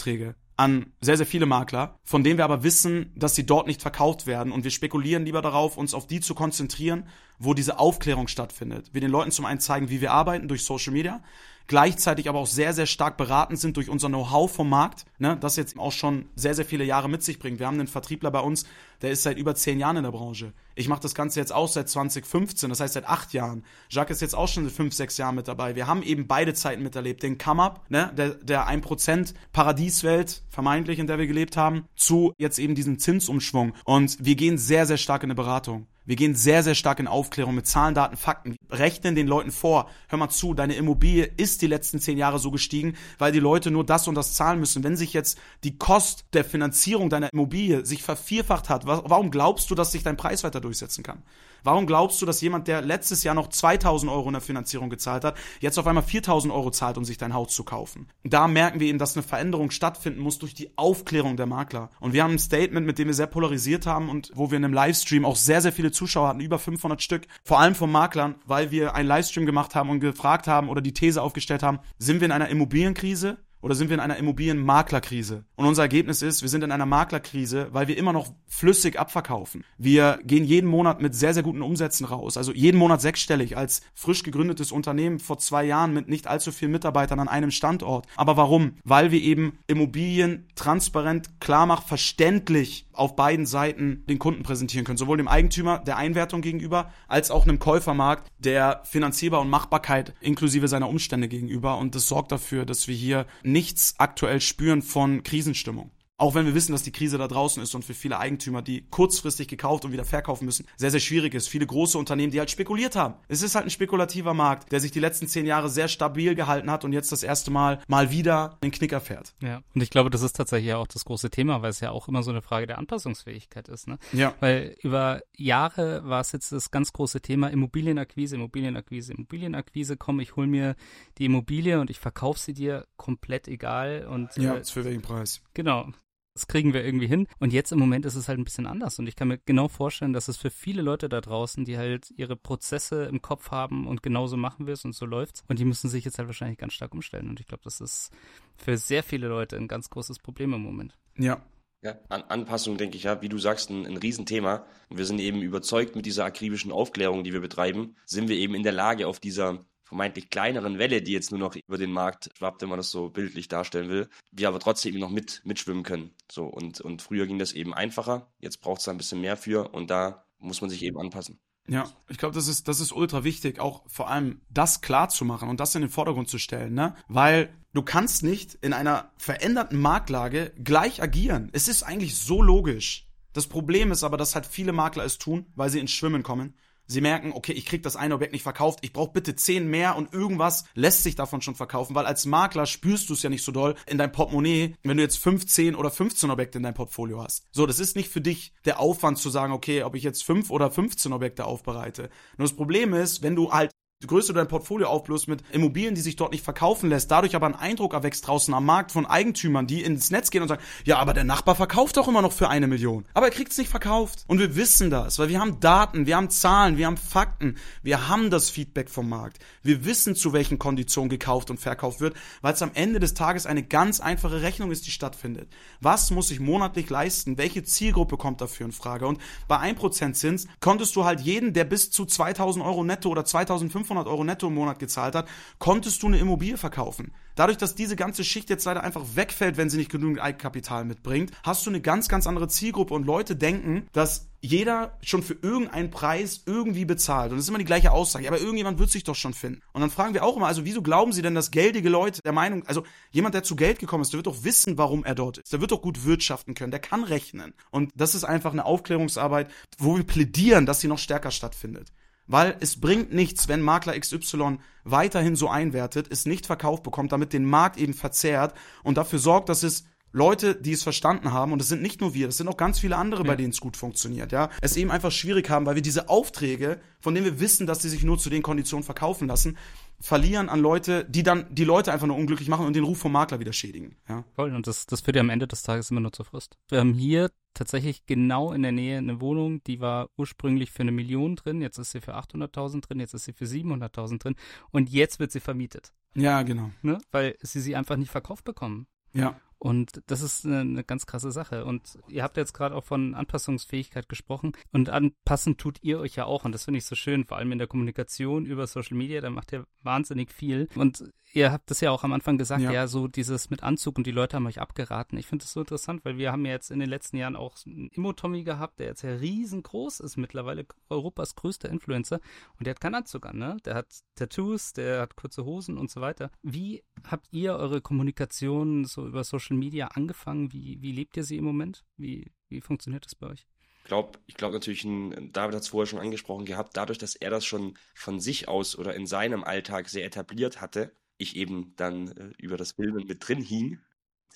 Speaker 1: an sehr, sehr viele Makler, von denen wir aber wissen, dass sie dort nicht verkauft werden. Und wir spekulieren lieber darauf, uns auf die zu konzentrieren, wo diese Aufklärung stattfindet. Wir den Leuten zum einen zeigen, wie wir arbeiten durch Social Media, gleichzeitig aber auch sehr, sehr stark beraten sind durch unser Know-how vom Markt, ne, das jetzt auch schon sehr, sehr viele Jahre mit sich bringt. Wir haben einen Vertriebler bei uns, der ist seit über zehn Jahren in der Branche. Ich mache das Ganze jetzt auch seit 2015, das heißt seit acht Jahren. Jacques ist jetzt auch schon seit fünf, sechs Jahren mit dabei. Wir haben eben beide Zeiten miterlebt. Den Come-Up, ne, der, der 1% Paradieswelt, vermeintlich, in der wir gelebt haben, zu jetzt eben diesem Zinsumschwung. Und wir gehen sehr, sehr stark in eine Beratung. Wir gehen sehr, sehr stark in Aufklärung mit Zahlen, Daten, Fakten. Rechnen den Leuten vor. Hör mal zu, deine Immobilie ist die letzten zehn Jahre so gestiegen, weil die Leute nur das und das zahlen müssen. Wenn sich jetzt die Kost der Finanzierung deiner Immobilie sich vervierfacht hat, warum glaubst du, dass sich dein Preis weiter durchsetzen kann? Warum glaubst du, dass jemand, der letztes Jahr noch 2000 Euro in der Finanzierung gezahlt hat, jetzt auf einmal 4000 Euro zahlt, um sich dein Haus zu kaufen? Da merken wir eben, dass eine Veränderung stattfinden muss durch die Aufklärung der Makler. Und wir haben ein Statement, mit dem wir sehr polarisiert haben und wo wir in einem Livestream auch sehr, sehr viele Zuschauer hatten, über 500 Stück. Vor allem von Maklern, weil wir einen Livestream gemacht haben und gefragt haben oder die These aufgestellt haben, sind wir in einer Immobilienkrise? Oder sind wir in einer Immobilienmaklerkrise? Und unser Ergebnis ist, wir sind in einer Maklerkrise, weil wir immer noch flüssig abverkaufen. Wir gehen jeden Monat mit sehr, sehr guten Umsätzen raus. Also jeden Monat sechsstellig als frisch gegründetes Unternehmen vor zwei Jahren mit nicht allzu vielen Mitarbeitern an einem Standort. Aber warum? Weil wir eben Immobilien transparent, klarmach, verständlich auf beiden Seiten den Kunden präsentieren können. Sowohl dem Eigentümer der Einwertung gegenüber, als auch einem Käufermarkt der Finanzierbar und Machbarkeit inklusive seiner Umstände gegenüber. Und das sorgt dafür, dass wir hier nichts aktuell spüren von Krisenstimmung. Auch wenn wir wissen, dass die Krise da draußen ist und für viele Eigentümer, die kurzfristig gekauft und wieder verkaufen müssen, sehr, sehr schwierig ist. Viele große Unternehmen, die halt spekuliert haben. Es ist halt ein spekulativer Markt, der sich die letzten zehn Jahre sehr stabil gehalten hat und jetzt das erste Mal mal wieder den Knicker fährt.
Speaker 2: Ja, und ich glaube, das ist tatsächlich auch das große Thema, weil es ja auch immer so eine Frage der Anpassungsfähigkeit ist. Ne?
Speaker 1: Ja.
Speaker 2: Weil über Jahre war es jetzt das ganz große Thema Immobilienakquise, Immobilienakquise, Immobilienakquise. Komm, ich hol mir die Immobilie und ich verkaufe sie dir komplett egal. Und,
Speaker 1: ja, äh, für welchen Preis?
Speaker 2: Genau das kriegen wir irgendwie hin. Und jetzt im Moment ist es halt ein bisschen anders. Und ich kann mir genau vorstellen, dass es für viele Leute da draußen, die halt ihre Prozesse im Kopf haben und genauso machen wir es und so läuft's. Und die müssen sich jetzt halt wahrscheinlich ganz stark umstellen. Und ich glaube, das ist für sehr viele Leute ein ganz großes Problem im Moment.
Speaker 1: Ja,
Speaker 3: ja, An Anpassung, denke ich, ja, wie du sagst, ein, ein Riesenthema. Und wir sind eben überzeugt, mit dieser akribischen Aufklärung, die wir betreiben, sind wir eben in der Lage, auf dieser vermeintlich kleineren Welle, die jetzt nur noch über den Markt schwappt, wenn man das so bildlich darstellen will, wir aber trotzdem noch mit, mitschwimmen können. So, und, und früher ging das eben einfacher, jetzt braucht es da ein bisschen mehr für und da muss man sich eben anpassen.
Speaker 1: Ja, ich glaube, das ist, das ist ultra wichtig, auch vor allem das klar zu machen und das in den Vordergrund zu stellen, ne? Weil du kannst nicht in einer veränderten Marktlage gleich agieren. Es ist eigentlich so logisch. Das Problem ist aber, dass halt viele Makler es tun, weil sie ins Schwimmen kommen Sie merken, okay, ich krieg das eine Objekt nicht verkauft, ich brauche bitte zehn mehr und irgendwas lässt sich davon schon verkaufen, weil als Makler spürst du es ja nicht so doll in deinem Portemonnaie, wenn du jetzt 15 oder 15 Objekte in deinem Portfolio hast. So, das ist nicht für dich der Aufwand zu sagen, okay, ob ich jetzt 5 oder 15 Objekte aufbereite. Nur das Problem ist, wenn du halt größer du dein Portfolio aufblust mit Immobilien, die sich dort nicht verkaufen lässt, dadurch aber ein Eindruck erwächst draußen am Markt von Eigentümern, die ins Netz gehen und sagen, ja, aber der Nachbar verkauft doch immer noch für eine Million. Aber er kriegt es nicht verkauft. Und wir wissen das, weil wir haben Daten, wir haben Zahlen, wir haben Fakten, wir haben das Feedback vom Markt. Wir wissen, zu welchen Konditionen gekauft und verkauft wird, weil es am Ende des Tages eine ganz einfache Rechnung ist, die stattfindet. Was muss ich monatlich leisten? Welche Zielgruppe kommt dafür in Frage? Und bei 1% Zins konntest du halt jeden, der bis zu 2000 Euro netto oder 2500 500 Euro netto im Monat gezahlt hat, konntest du eine Immobilie verkaufen. Dadurch, dass diese ganze Schicht jetzt leider einfach wegfällt, wenn sie nicht genügend Eigenkapital mitbringt, hast du eine ganz, ganz andere Zielgruppe und Leute denken, dass jeder schon für irgendeinen Preis irgendwie bezahlt. Und das ist immer die gleiche Aussage. Aber irgendjemand wird sich doch schon finden. Und dann fragen wir auch immer, also wieso glauben Sie denn, dass geldige Leute der Meinung, also jemand, der zu Geld gekommen ist, der wird doch wissen, warum er dort ist. Der wird doch gut wirtschaften können. Der kann rechnen. Und das ist einfach eine Aufklärungsarbeit, wo wir plädieren, dass sie noch stärker stattfindet. Weil es bringt nichts, wenn Makler XY weiterhin so einwertet, es nicht verkauft bekommt, damit den Markt eben verzerrt und dafür sorgt, dass es Leute, die es verstanden haben, und es sind nicht nur wir, es sind auch ganz viele andere, ja. bei denen es gut funktioniert, ja, es eben einfach schwierig haben, weil wir diese Aufträge, von denen wir wissen, dass sie sich nur zu den Konditionen verkaufen lassen, verlieren an Leute, die dann die Leute einfach nur unglücklich machen und den Ruf vom Makler wieder schädigen. Ja.
Speaker 2: Voll, und das, das führt ja am Ende des Tages immer nur zur Frust. Wir haben hier tatsächlich genau in der Nähe eine Wohnung, die war ursprünglich für eine Million drin, jetzt ist sie für 800.000 drin, jetzt ist sie für 700.000 drin und jetzt wird sie vermietet.
Speaker 1: Ja, genau.
Speaker 2: Ne? Weil sie sie einfach nicht verkauft bekommen.
Speaker 1: Ja.
Speaker 2: Und das ist eine, eine ganz krasse Sache. Und ihr habt jetzt gerade auch von Anpassungsfähigkeit gesprochen. Und anpassen tut ihr euch ja auch. Und das finde ich so schön, vor allem in der Kommunikation über Social Media. Da macht ihr wahnsinnig viel. Und ihr habt das ja auch am Anfang gesagt, ja. ja, so dieses mit Anzug und die Leute haben euch abgeraten. Ich finde das so interessant, weil wir haben ja jetzt in den letzten Jahren auch einen Immo-Tommy gehabt, der jetzt ja riesengroß ist, mittlerweile Europas größter Influencer und der hat keinen Anzug an, ne? Der hat Tattoos, der hat kurze Hosen und so weiter. Wie habt ihr eure Kommunikation so über Social Media angefangen? Wie, wie lebt ihr sie im Moment? Wie, wie funktioniert das bei euch?
Speaker 3: glaub, ich glaube natürlich, David hat es vorher schon angesprochen gehabt, dadurch, dass er das schon von sich aus oder in seinem Alltag sehr etabliert hatte, ich eben dann äh, über das Filmen mit drin hing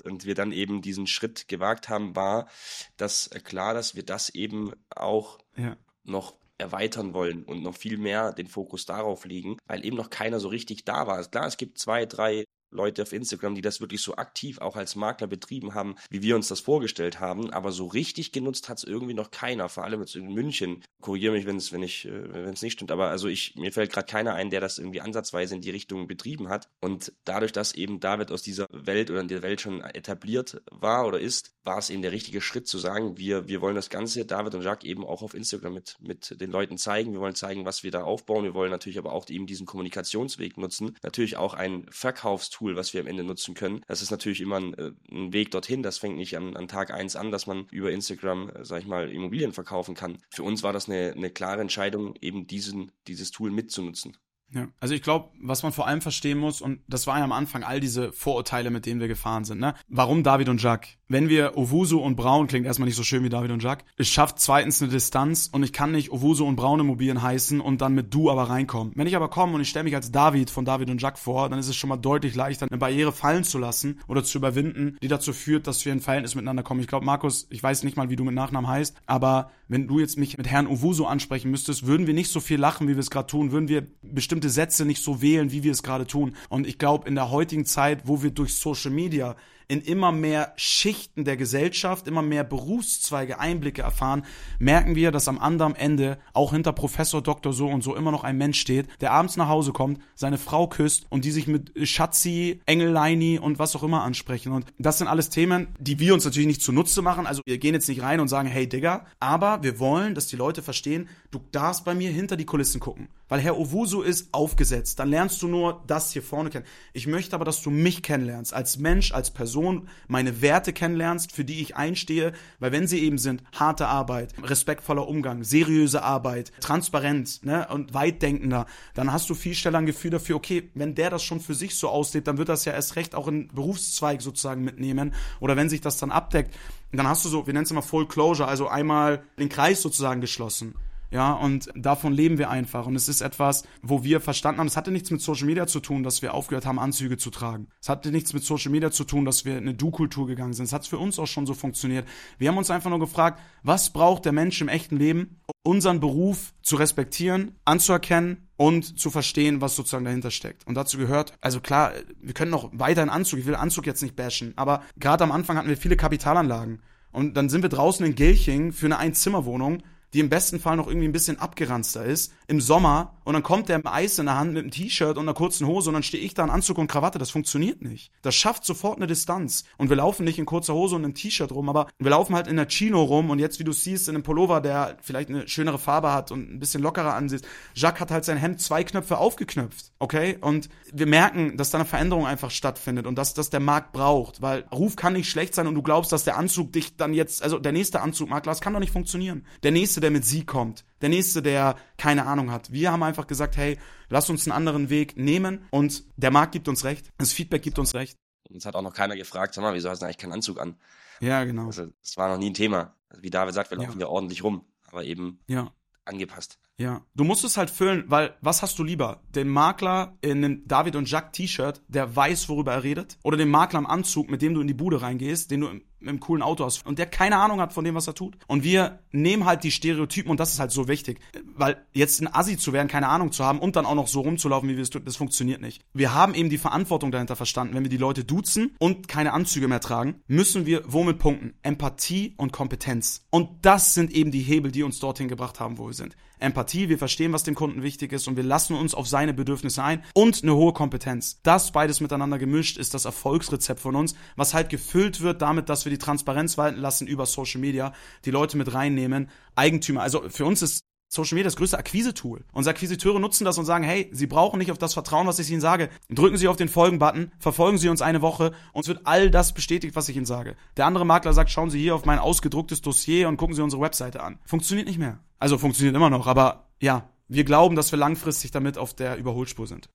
Speaker 3: und wir dann eben diesen Schritt gewagt haben, war das äh, klar, dass wir das eben auch ja. noch erweitern wollen und noch viel mehr den Fokus darauf legen, weil eben noch keiner so richtig da war. Klar, es gibt zwei, drei Leute auf Instagram, die das wirklich so aktiv auch als Makler betrieben haben, wie wir uns das vorgestellt haben. Aber so richtig genutzt hat es irgendwie noch keiner, vor allem jetzt in München. Korrigiere mich, wenn es äh, wenn nicht stimmt, aber also ich mir fällt gerade keiner ein, der das irgendwie ansatzweise in die Richtung betrieben hat. Und dadurch, dass eben David aus dieser Welt oder in der Welt schon etabliert war oder ist, war es eben der richtige Schritt zu sagen, wir wir wollen das Ganze David und Jacques eben auch auf Instagram mit mit den Leuten zeigen. Wir wollen zeigen, was wir da aufbauen. Wir wollen natürlich aber auch eben diesen Kommunikationsweg nutzen. Natürlich auch ein Verkaufstool Tool, was wir am Ende nutzen können. Das ist natürlich immer ein, äh, ein Weg dorthin. Das fängt nicht an, an Tag eins an, dass man über Instagram, äh, sag ich mal, Immobilien verkaufen kann. Für uns war das eine, eine klare Entscheidung, eben diesen, dieses Tool mitzunutzen.
Speaker 1: Ja, also ich glaube, was man vor allem verstehen muss, und das war ja am Anfang all diese Vorurteile, mit denen wir gefahren sind, ne? Warum David und Jacques? Wenn wir Owusu und Braun, klingt erstmal nicht so schön wie David und Jacques, es schafft zweitens eine Distanz und ich kann nicht Owusu und Braun Immobilien heißen und dann mit du aber reinkommen. Wenn ich aber komme und ich stelle mich als David von David und Jacques vor, dann ist es schon mal deutlich leichter, eine Barriere fallen zu lassen oder zu überwinden, die dazu führt, dass wir in Verhältnis miteinander kommen. Ich glaube, Markus, ich weiß nicht mal, wie du mit Nachnamen heißt, aber wenn du jetzt mich mit Herrn Owusu ansprechen müsstest, würden wir nicht so viel lachen, wie wir es gerade tun, würden wir bestimmte Sätze nicht so wählen, wie wir es gerade tun. Und ich glaube, in der heutigen Zeit, wo wir durch Social Media in immer mehr Schichten der Gesellschaft, immer mehr Berufszweige Einblicke erfahren, merken wir, dass am anderen Ende auch hinter Professor Doktor so und so immer noch ein Mensch steht, der abends nach Hause kommt, seine Frau küsst und die sich mit Schatzi, Engelleini und was auch immer ansprechen. Und das sind alles Themen, die wir uns natürlich nicht zunutze machen. Also wir gehen jetzt nicht rein und sagen, hey Digga, aber wir wollen, dass die Leute verstehen, du darfst bei mir hinter die Kulissen gucken. Weil Herr Owusu ist aufgesetzt. Dann lernst du nur das hier vorne kennen. Ich möchte aber, dass du mich kennenlernst, als Mensch, als Person Person, meine Werte kennenlernst, für die ich einstehe, weil wenn sie eben sind, harte Arbeit, respektvoller Umgang, seriöse Arbeit, Transparenz ne, und weitdenkender, dann hast du viel schneller ein Gefühl dafür, okay, wenn der das schon für sich so auslebt, dann wird das ja erst recht auch in Berufszweig sozusagen mitnehmen. Oder wenn sich das dann abdeckt, dann hast du so, wir nennen es immer Full Closure, also einmal den Kreis sozusagen geschlossen. Ja, und davon leben wir einfach. Und es ist etwas, wo wir verstanden haben, es hatte nichts mit Social Media zu tun, dass wir aufgehört haben, Anzüge zu tragen. Es hatte nichts mit Social Media zu tun, dass wir in eine Du-Kultur gegangen sind. Es hat für uns auch schon so funktioniert. Wir haben uns einfach nur gefragt, was braucht der Mensch im echten Leben, unseren Beruf zu respektieren, anzuerkennen und zu verstehen, was sozusagen dahinter steckt. Und dazu gehört, also klar, wir können noch weiter in Anzug, ich will Anzug jetzt nicht bashen, aber gerade am Anfang hatten wir viele Kapitalanlagen. Und dann sind wir draußen in Gelching für eine Einzimmerwohnung die im besten Fall noch irgendwie ein bisschen abgeranzter ist, im Sommer und dann kommt der im Eis in der Hand mit einem T-Shirt und einer kurzen Hose und dann stehe ich da in Anzug und Krawatte. Das funktioniert nicht. Das schafft sofort eine Distanz. Und wir laufen nicht in kurzer Hose und einem T-Shirt rum, aber wir laufen halt in der Chino rum und jetzt, wie du siehst, in einem Pullover, der vielleicht eine schönere Farbe hat und ein bisschen lockerer ansieht. Jacques hat halt sein Hemd zwei Knöpfe aufgeknöpft, okay? Und wir merken, dass da eine Veränderung einfach stattfindet und dass das der Markt braucht, weil Ruf kann nicht schlecht sein und du glaubst, dass der Anzug dich dann jetzt, also der nächste Anzugmakler, das kann doch nicht funktionieren. Der nächste, der mit sie kommt, der nächste, der keine Ahnung hat. Wir haben einfach gesagt, hey, lass uns einen anderen Weg nehmen und der Markt gibt uns recht, das Feedback gibt uns recht.
Speaker 3: Uns hat auch noch keiner gefragt, sag mal, wieso hast du eigentlich keinen Anzug an?
Speaker 1: Ja, genau.
Speaker 3: Also, das war noch nie ein Thema. Also, wie David sagt, wir laufen ja, ja ordentlich rum, aber eben
Speaker 1: ja.
Speaker 3: angepasst.
Speaker 1: Ja, du musst es halt füllen, weil was hast du lieber? Den Makler in einem David und Jacques T-Shirt, der weiß, worüber er redet, oder den Makler im Anzug, mit dem du in die Bude reingehst, den du im, im coolen Auto hast und der keine Ahnung hat von dem, was er tut. Und wir nehmen halt die Stereotypen und das ist halt so wichtig, weil jetzt ein Assi zu werden, keine Ahnung zu haben und dann auch noch so rumzulaufen, wie wir es tun, das funktioniert nicht. Wir haben eben die Verantwortung dahinter verstanden. Wenn wir die Leute duzen und keine Anzüge mehr tragen, müssen wir womit punkten? Empathie und Kompetenz. Und das sind eben die Hebel, die uns dorthin gebracht haben, wo wir sind. Empathie, wir verstehen, was dem Kunden wichtig ist und wir lassen uns auf seine Bedürfnisse ein und eine hohe Kompetenz. Das beides miteinander gemischt ist das Erfolgsrezept von uns, was halt gefüllt wird damit, dass wir die Transparenz walten lassen über Social Media, die Leute mit reinnehmen, Eigentümer. Also für uns ist Social Media das größte Akquise-Tool. Unsere Akquisiteure nutzen das und sagen, hey, Sie brauchen nicht auf das Vertrauen, was ich Ihnen sage. Drücken Sie auf den Folgen-Button, verfolgen Sie uns eine Woche und es wird all das bestätigt, was ich Ihnen sage. Der andere Makler sagt, schauen Sie hier auf mein ausgedrucktes Dossier und gucken Sie unsere Webseite an. Funktioniert nicht mehr. Also funktioniert immer noch, aber ja, wir glauben, dass wir langfristig damit auf der Überholspur sind.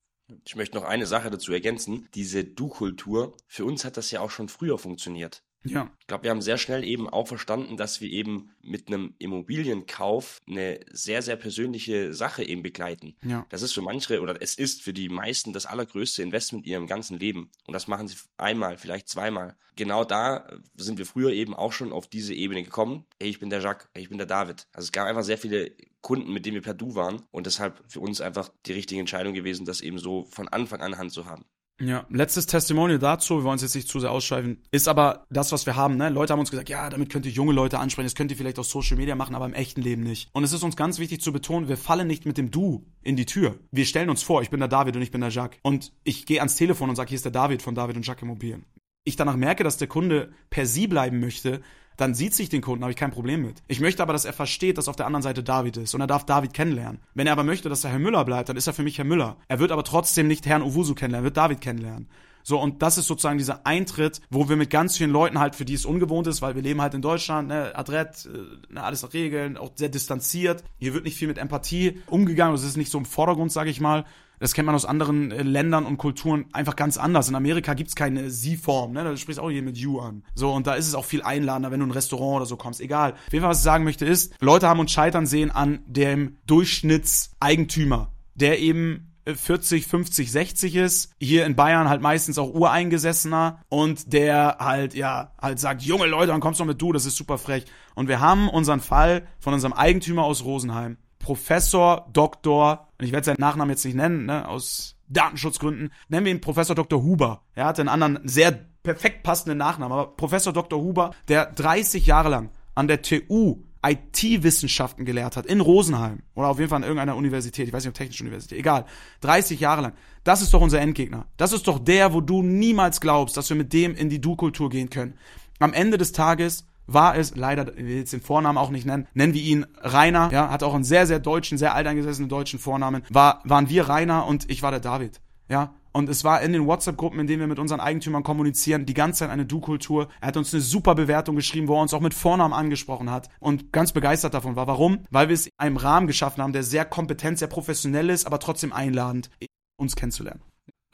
Speaker 3: Ich möchte noch eine Sache dazu ergänzen. Diese Du-Kultur, für uns hat das ja auch schon früher funktioniert.
Speaker 1: Ja.
Speaker 3: Ich glaube, wir haben sehr schnell eben auch verstanden, dass wir eben mit einem Immobilienkauf eine sehr, sehr persönliche Sache eben begleiten.
Speaker 1: Ja.
Speaker 3: Das ist für manche oder es ist für die meisten das allergrößte Investment in ihrem ganzen Leben. Und das machen sie einmal, vielleicht zweimal. Genau da sind wir früher eben auch schon auf diese Ebene gekommen. Hey, ich bin der Jacques, hey, ich bin der David. Also es gab einfach sehr viele Kunden, mit denen wir per Du waren und deshalb für uns einfach die richtige Entscheidung gewesen, das eben so von Anfang an Hand zu haben.
Speaker 1: Ja, letztes Testimonial dazu, wir wollen es jetzt nicht zu sehr ausschweifen, ist aber das, was wir haben. Ne? Leute haben uns gesagt, ja, damit könnt ihr junge Leute ansprechen, das könnt ihr vielleicht auf Social Media machen, aber im echten Leben nicht. Und es ist uns ganz wichtig zu betonen, wir fallen nicht mit dem Du in die Tür. Wir stellen uns vor, ich bin der David und ich bin der Jacques. Und ich gehe ans Telefon und sage, hier ist der David von David und Jacques Immobilien. Ich danach merke, dass der Kunde per Sie bleiben möchte, dann sieht sich den Kunden, habe ich kein Problem mit. Ich möchte aber, dass er versteht, dass auf der anderen Seite David ist und er darf David kennenlernen. Wenn er aber möchte, dass er Herr Müller bleibt, dann ist er für mich Herr Müller. Er wird aber trotzdem nicht Herrn Owusu kennenlernen, er wird David kennenlernen. So, und das ist sozusagen dieser Eintritt, wo wir mit ganz vielen Leuten halt, für die es ungewohnt ist, weil wir leben halt in Deutschland, ne, adrett, äh, alles nach Regeln, auch sehr distanziert. Hier wird nicht viel mit Empathie umgegangen, das ist nicht so im Vordergrund, sage ich mal. Das kennt man aus anderen äh, Ländern und Kulturen einfach ganz anders. In Amerika gibt's keine Sie-Form, ne? Da sprichst auch hier mit You an. So, und da ist es auch viel einladender, wenn du in ein Restaurant oder so kommst. Egal. Auf jeden Fall, was ich sagen möchte, ist, Leute haben uns scheitern sehen an dem Durchschnittseigentümer, der eben 40, 50, 60 ist. Hier in Bayern halt meistens auch Ureingesessener und der halt, ja, halt sagt, junge Leute, dann kommst du mit du, das ist super frech. Und wir haben unseren Fall von unserem Eigentümer aus Rosenheim. Professor, Doktor, und ich werde seinen Nachnamen jetzt nicht nennen, ne, aus Datenschutzgründen, nennen wir ihn Professor Dr. Huber. Er hatte einen anderen, sehr perfekt passenden Nachnamen, aber Professor Dr. Huber, der 30 Jahre lang an der TU IT-Wissenschaften gelehrt hat in Rosenheim oder auf jeden Fall an irgendeiner Universität, ich weiß nicht, ob technische Universität, egal, 30 Jahre lang. Das ist doch unser Endgegner. Das ist doch der, wo du niemals glaubst, dass wir mit dem in die Du-Kultur gehen können. Am Ende des Tages war es, leider, will jetzt den Vornamen auch nicht nennen, nennen wir ihn Rainer, ja, hat auch einen sehr, sehr deutschen, sehr alteingesessenen deutschen Vornamen, war, waren wir Rainer und ich war der David, ja. Und es war in den WhatsApp-Gruppen, in denen wir mit unseren Eigentümern kommunizieren, die ganze Zeit eine Du-Kultur. Er hat uns eine super Bewertung geschrieben, wo er uns auch mit Vornamen angesprochen hat und ganz begeistert davon war. Warum? Weil wir es in einem Rahmen geschaffen haben, der sehr kompetent, sehr professionell ist, aber trotzdem einladend, uns kennenzulernen.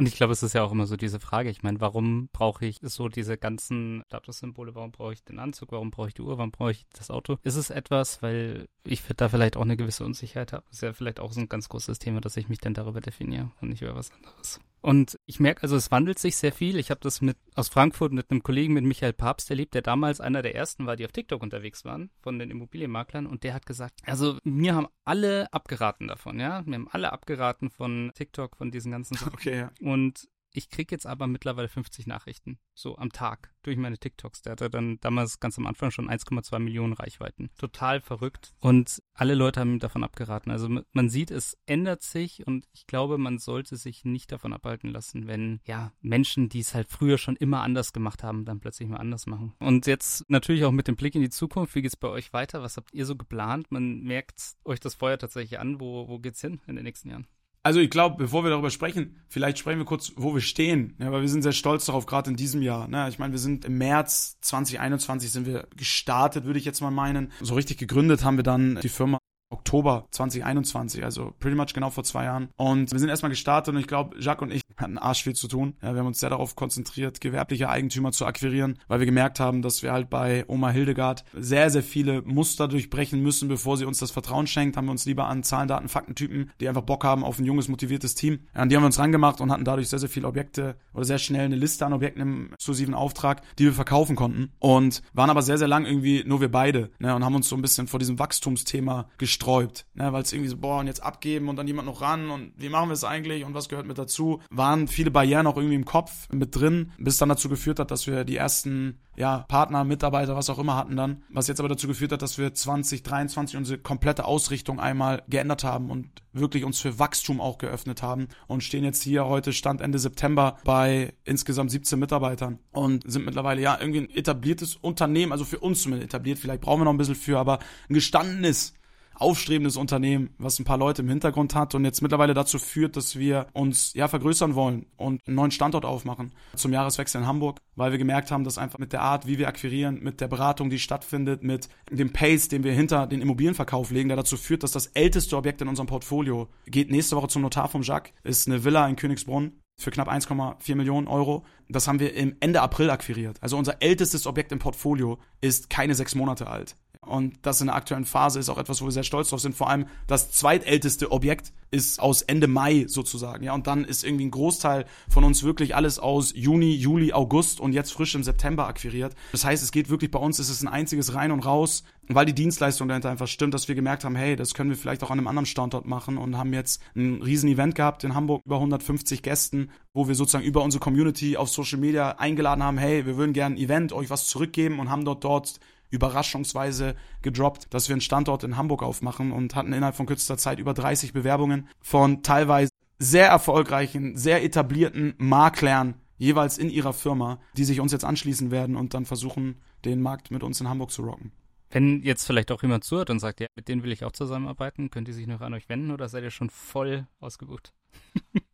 Speaker 2: Und ich glaube, es ist ja auch immer so diese Frage. Ich meine, warum brauche ich so diese ganzen Statussymbole? Warum brauche ich den Anzug? Warum brauche ich die Uhr? Warum brauche ich das Auto? Ist es etwas, weil ich da vielleicht auch eine gewisse Unsicherheit habe? Ist ja vielleicht auch so ein ganz großes Thema, dass ich mich dann darüber definiere und nicht über was anderes. Und ich merke, also es wandelt sich sehr viel. Ich habe das mit aus Frankfurt mit einem Kollegen, mit Michael Papst erlebt, der damals einer der ersten war, die auf TikTok unterwegs waren, von den Immobilienmaklern. Und der hat gesagt, also mir haben alle abgeraten davon, ja. Mir haben alle abgeraten von TikTok, von diesen ganzen Sachen.
Speaker 1: Okay, ja.
Speaker 2: Und ich kriege jetzt aber mittlerweile 50 Nachrichten, so am Tag, durch meine TikToks. Der hatte dann damals ganz am Anfang schon 1,2 Millionen Reichweiten. Total verrückt. Und alle Leute haben davon abgeraten. Also man sieht, es ändert sich und ich glaube, man sollte sich nicht davon abhalten lassen, wenn, ja, Menschen, die es halt früher schon immer anders gemacht haben, dann plötzlich mal anders machen. Und jetzt natürlich auch mit dem Blick in die Zukunft, wie geht's bei euch weiter? Was habt ihr so geplant? Man merkt euch das Feuer tatsächlich an. Wo, wo geht's hin in den nächsten Jahren?
Speaker 1: Also ich glaube, bevor wir darüber sprechen, vielleicht sprechen wir kurz, wo wir stehen. Ja, weil wir sind sehr stolz darauf, gerade in diesem Jahr. Ne? Ich meine, wir sind im März 2021 sind wir gestartet, würde ich jetzt mal meinen. So richtig gegründet haben wir dann die Firma Oktober 2021, also pretty much genau vor zwei Jahren. Und wir sind erstmal gestartet und ich glaube, Jacques und ich hatten arsch viel zu tun. Ja, wir haben uns sehr darauf konzentriert, gewerbliche Eigentümer zu akquirieren, weil wir gemerkt haben, dass wir halt bei Oma Hildegard sehr, sehr viele Muster durchbrechen müssen, bevor sie uns das Vertrauen schenkt, haben wir uns lieber an Zahlen, Daten, Faktentypen, die einfach Bock haben auf ein junges, motiviertes Team. Ja, an die haben wir uns rangemacht und hatten dadurch sehr, sehr viele Objekte oder sehr schnell eine Liste an Objekten im exklusiven Auftrag, die wir verkaufen konnten und waren aber sehr, sehr lang irgendwie nur wir beide ne, und haben uns so ein bisschen vor diesem Wachstumsthema gesträubt, ne, weil es irgendwie so, boah, und jetzt abgeben und dann jemand noch ran und wie machen wir es eigentlich und was gehört mit dazu, waren viele Barrieren auch irgendwie im Kopf mit drin, bis dann dazu geführt hat, dass wir die ersten ja, Partner, Mitarbeiter, was auch immer hatten dann, was jetzt aber dazu geführt hat, dass wir 2023 unsere komplette Ausrichtung einmal geändert haben und wirklich uns für Wachstum auch geöffnet haben und stehen jetzt hier heute Stand Ende September bei insgesamt 17 Mitarbeitern und sind mittlerweile ja irgendwie ein etabliertes Unternehmen, also für uns zumindest etabliert, vielleicht brauchen wir noch ein bisschen für, aber ein gestandenes aufstrebendes Unternehmen, was ein paar Leute im Hintergrund hat und jetzt mittlerweile dazu führt, dass wir uns ja vergrößern wollen und einen neuen Standort aufmachen zum Jahreswechsel in Hamburg, weil wir gemerkt haben, dass einfach mit der Art, wie wir akquirieren, mit der Beratung, die stattfindet, mit dem Pace, den wir hinter den Immobilienverkauf legen, der dazu führt, dass das älteste Objekt in unserem Portfolio geht nächste Woche zum Notar vom Jacques, ist eine Villa in Königsbrunn für knapp 1,4 Millionen Euro. Das haben wir im Ende April akquiriert. Also unser ältestes Objekt im Portfolio ist keine sechs Monate alt. Und das in der aktuellen Phase ist auch etwas, wo wir sehr stolz drauf sind. Vor allem das zweitälteste Objekt ist aus Ende Mai sozusagen. Ja, und dann ist irgendwie ein Großteil von uns wirklich alles aus Juni, Juli, August und jetzt frisch im September akquiriert. Das heißt, es geht wirklich bei uns, es ist ein einziges Rein und Raus, weil die Dienstleistung dahinter einfach stimmt, dass wir gemerkt haben, hey, das können wir vielleicht auch an einem anderen Standort machen und haben jetzt ein riesen Event gehabt in Hamburg, über 150 Gästen, wo wir sozusagen über unsere Community auf Social Media eingeladen haben, hey, wir würden gerne ein Event, euch was zurückgeben und haben dort dort überraschungsweise gedroppt, dass wir einen Standort in Hamburg aufmachen und hatten innerhalb von kürzester Zeit über 30 Bewerbungen von teilweise sehr erfolgreichen, sehr etablierten Maklern jeweils in ihrer Firma, die sich uns jetzt anschließen werden und dann versuchen, den Markt mit uns in Hamburg zu rocken.
Speaker 2: Wenn jetzt vielleicht auch jemand zuhört und sagt, ja, mit denen will ich auch zusammenarbeiten, könnt ihr sich noch an euch wenden oder seid ihr schon voll ausgebucht?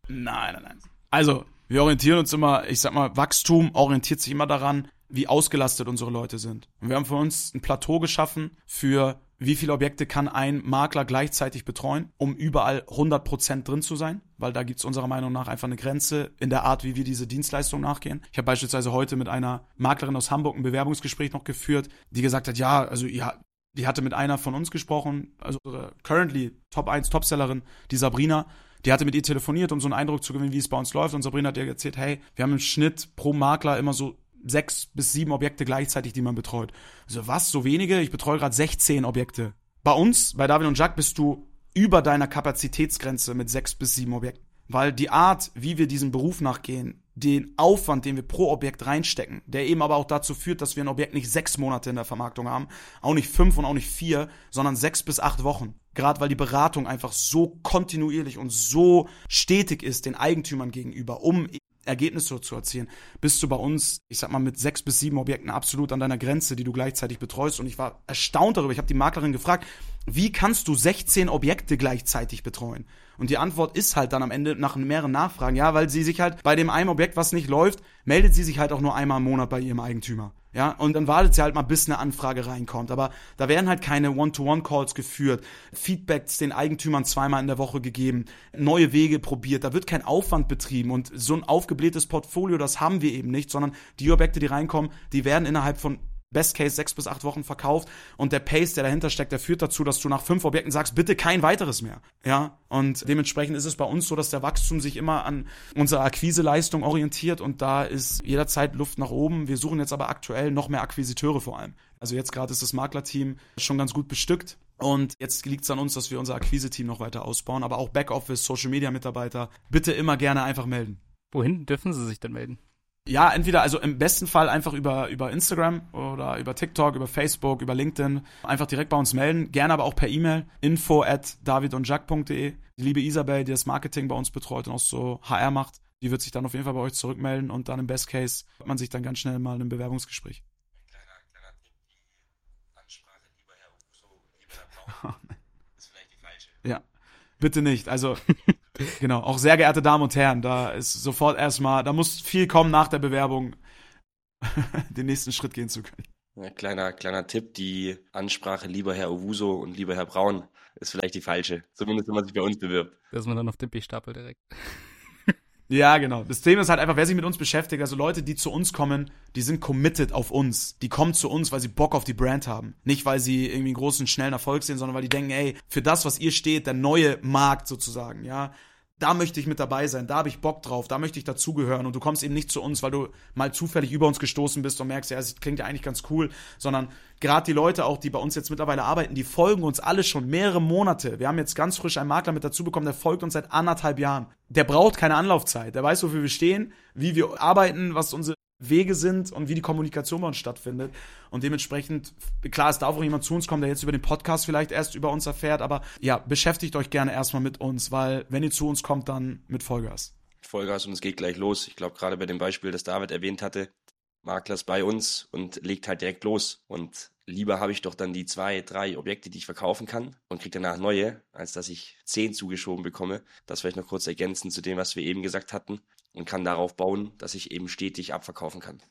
Speaker 1: nein, nein, nein. Also, wir orientieren uns immer, ich sag mal, Wachstum orientiert sich immer daran, wie ausgelastet unsere Leute sind. Und wir haben für uns ein Plateau geschaffen für wie viele Objekte kann ein Makler gleichzeitig betreuen, um überall 100% drin zu sein, weil da gibt's unserer Meinung nach einfach eine Grenze in der Art, wie wir diese Dienstleistung nachgehen. Ich habe beispielsweise heute mit einer Maklerin aus Hamburg ein Bewerbungsgespräch noch geführt, die gesagt hat, ja, also ja, die hatte mit einer von uns gesprochen, also currently Top 1 Topsellerin, die Sabrina, die hatte mit ihr telefoniert, um so einen Eindruck zu gewinnen, wie es bei uns läuft. Und Sabrina hat ihr erzählt, hey, wir haben im Schnitt pro Makler immer so sechs bis sieben Objekte gleichzeitig, die man betreut. Also was, so wenige? Ich betreue gerade 16 Objekte. Bei uns, bei David und Jacques, bist du über deiner Kapazitätsgrenze mit sechs bis sieben Objekten. Weil die Art, wie wir diesem Beruf nachgehen, den Aufwand, den wir pro Objekt reinstecken, der eben aber auch dazu führt, dass wir ein Objekt nicht sechs Monate in der Vermarktung haben, auch nicht fünf und auch nicht vier, sondern sechs bis acht Wochen. Gerade weil die Beratung einfach so kontinuierlich und so stetig ist den Eigentümern gegenüber, um Ergebnisse zu erzielen, bist du bei uns, ich sag mal, mit sechs bis sieben Objekten absolut an deiner Grenze, die du gleichzeitig betreust. Und ich war erstaunt darüber. Ich habe die Maklerin gefragt, wie kannst du 16 Objekte gleichzeitig betreuen? Und die Antwort ist halt dann am Ende nach mehreren Nachfragen, ja, weil sie sich halt bei dem einen Objekt, was nicht läuft, meldet sie sich halt auch nur einmal im Monat bei ihrem Eigentümer. Ja, und dann wartet sie halt mal, bis eine Anfrage reinkommt. Aber da werden halt keine One-to-One-Calls geführt, Feedbacks den Eigentümern zweimal in der Woche gegeben, neue Wege probiert, da wird kein Aufwand betrieben. Und so ein aufgeblähtes Portfolio, das haben wir eben nicht, sondern die Objekte, die reinkommen, die werden innerhalb von Best Case sechs bis acht Wochen verkauft und der Pace, der dahinter steckt, der führt dazu, dass du nach fünf Objekten sagst, bitte kein weiteres mehr. Ja, und dementsprechend ist es bei uns so, dass der Wachstum sich immer an unserer Akquiseleistung orientiert und da ist jederzeit Luft nach oben. Wir suchen jetzt aber aktuell noch mehr Akquisiteure vor allem. Also jetzt gerade ist das Maklerteam schon ganz gut bestückt. Und jetzt liegt es an uns, dass wir unser Akquise-Team noch weiter ausbauen, aber auch Backoffice, Social-Media-Mitarbeiter, bitte immer gerne einfach melden.
Speaker 2: Wohin dürfen sie sich denn melden?
Speaker 1: Ja, entweder, also im besten Fall einfach über, über Instagram oder über TikTok, über Facebook, über LinkedIn. Einfach direkt bei uns melden. Gerne aber auch per E-Mail. Info at davidundjack.de. Die liebe Isabel, die das Marketing bei uns betreut und auch so HR macht, die wird sich dann auf jeden Fall bei euch zurückmelden und dann im Best Case hat man sich dann ganz schnell mal in einem Bewerbungsgespräch. Kleiner, kleiner Tipp, die Ansprache, lieber Herr Uso, lieber Herr Braun, ist vielleicht die falsche. Ja, bitte nicht. Also Genau, auch sehr geehrte Damen und Herren, da ist sofort erstmal, da muss viel kommen nach der Bewerbung, den nächsten Schritt gehen zu können.
Speaker 3: Ja, kleiner, kleiner Tipp, die Ansprache lieber Herr Owuso und lieber Herr Braun ist vielleicht die falsche, zumindest wenn man sich bei uns bewirbt.
Speaker 2: Da ist man dann auf dem B-Stapel direkt.
Speaker 1: Ja, genau. Das Thema ist halt einfach, wer sich mit uns beschäftigt, also Leute, die zu uns kommen, die sind committed auf uns. Die kommen zu uns, weil sie Bock auf die Brand haben. Nicht, weil sie irgendwie einen großen, schnellen Erfolg sehen, sondern weil die denken, ey, für das, was ihr steht, der neue Markt sozusagen, ja, da möchte ich mit dabei sein, da habe ich Bock drauf, da möchte ich dazugehören und du kommst eben nicht zu uns, weil du mal zufällig über uns gestoßen bist und merkst, ja, es klingt ja eigentlich ganz cool, sondern gerade die Leute auch, die bei uns jetzt mittlerweile arbeiten, die folgen uns alle schon mehrere Monate. Wir haben jetzt ganz frisch einen Makler mit dazu bekommen, der folgt uns seit anderthalb Jahren. Der braucht keine Anlaufzeit, der weiß, wofür wir stehen, wie wir arbeiten, was unsere Wege sind und wie die Kommunikation bei uns stattfindet. Und dementsprechend, klar, es darf auch jemand zu uns kommen, der jetzt über den Podcast vielleicht erst über uns erfährt, aber ja, beschäftigt euch gerne erstmal mit uns, weil wenn ihr zu uns kommt, dann mit Vollgas.
Speaker 3: Vollgas und es geht gleich los. Ich glaube, gerade bei dem Beispiel, das David erwähnt hatte, Makler ist bei uns und legt halt direkt los. Und lieber habe ich doch dann die zwei, drei Objekte, die ich verkaufen kann und kriege danach neue, als dass ich zehn zugeschoben bekomme. Das vielleicht noch kurz ergänzen zu dem, was wir eben gesagt hatten und kann darauf bauen, dass ich eben stetig abverkaufen kann.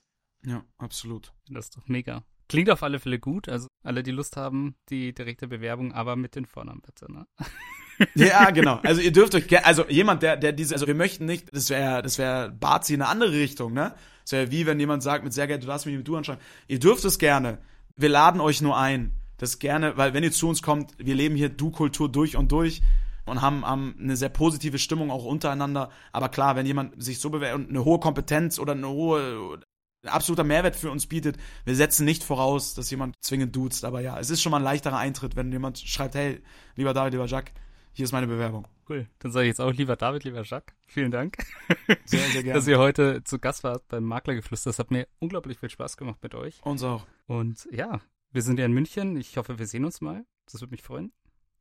Speaker 1: Ja, absolut.
Speaker 2: Das ist doch mega. Klingt auf alle Fälle gut. Also alle, die Lust haben, die direkte Bewerbung, aber mit den Vornamen bitte, ne?
Speaker 1: ja, genau. Also ihr dürft euch gerne, also jemand, der, der diese, also wir möchten nicht, das wäre, das wäre Bazi in eine andere Richtung, ne? Das wäre wie wenn jemand sagt, mit sehr gerne, du darfst mich mit du anschreiben. Ihr dürft es gerne. Wir laden euch nur ein. Das gerne, weil wenn ihr zu uns kommt, wir leben hier Du-Kultur durch und durch und haben, haben eine sehr positive Stimmung auch untereinander. Aber klar, wenn jemand sich so bewährt und eine hohe Kompetenz oder eine hohe ein absoluter Mehrwert für uns bietet. Wir setzen nicht voraus, dass jemand zwingend duzt, aber ja, es ist schon mal ein leichterer Eintritt, wenn jemand schreibt, hey, lieber David, lieber Jacques, hier ist meine Bewerbung.
Speaker 2: Cool. Dann sage ich jetzt auch lieber David, lieber Jacques. Vielen Dank.
Speaker 1: Sehr, sehr gerne.
Speaker 2: Dass ihr heute zu Gast wart beim Maklergeflüster. Das hat mir unglaublich viel Spaß gemacht mit euch.
Speaker 1: Uns auch.
Speaker 2: Und ja, wir sind ja in München. Ich hoffe, wir sehen uns mal. Das würde mich freuen.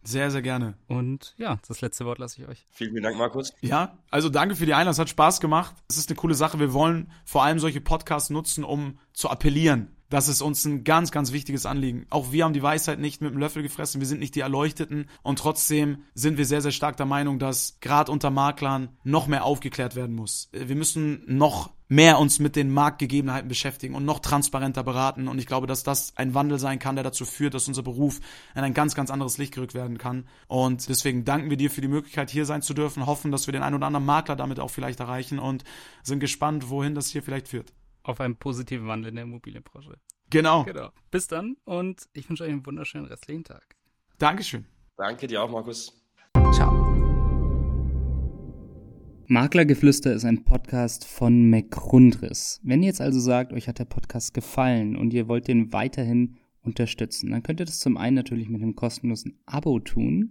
Speaker 1: Sehr, sehr gerne.
Speaker 2: Und ja, das letzte Wort lasse ich euch.
Speaker 3: Vielen, vielen Dank, Markus.
Speaker 1: Ja, also danke für die Einladung. Es hat Spaß gemacht. Es ist eine coole Sache. Wir wollen vor allem solche Podcasts nutzen, um zu appellieren. Das ist uns ein ganz, ganz wichtiges Anliegen. Auch wir haben die Weisheit nicht mit dem Löffel gefressen. Wir sind nicht die Erleuchteten. Und trotzdem sind wir sehr, sehr stark der Meinung, dass gerade unter Maklern noch mehr aufgeklärt werden muss. Wir müssen noch mehr uns mit den Marktgegebenheiten beschäftigen und noch transparenter beraten. Und ich glaube, dass das ein Wandel sein kann, der dazu führt, dass unser Beruf in ein ganz, ganz anderes Licht gerückt werden kann. Und deswegen danken wir dir für die Möglichkeit, hier sein zu dürfen, hoffen, dass wir den einen oder anderen Makler damit auch vielleicht erreichen und sind gespannt, wohin das hier vielleicht führt.
Speaker 2: Auf einen positiven Wandel in der Immobilienbranche.
Speaker 1: Genau.
Speaker 2: Genau. Bis dann und ich wünsche euch einen wunderschönen restlichen Tag.
Speaker 1: Dankeschön.
Speaker 3: Danke dir auch, Markus.
Speaker 2: Ciao. Maklergeflüster ist ein Podcast von McRundris. Wenn ihr jetzt also sagt, euch hat der Podcast gefallen und ihr wollt den weiterhin unterstützen, dann könnt ihr das zum einen natürlich mit einem kostenlosen Abo tun.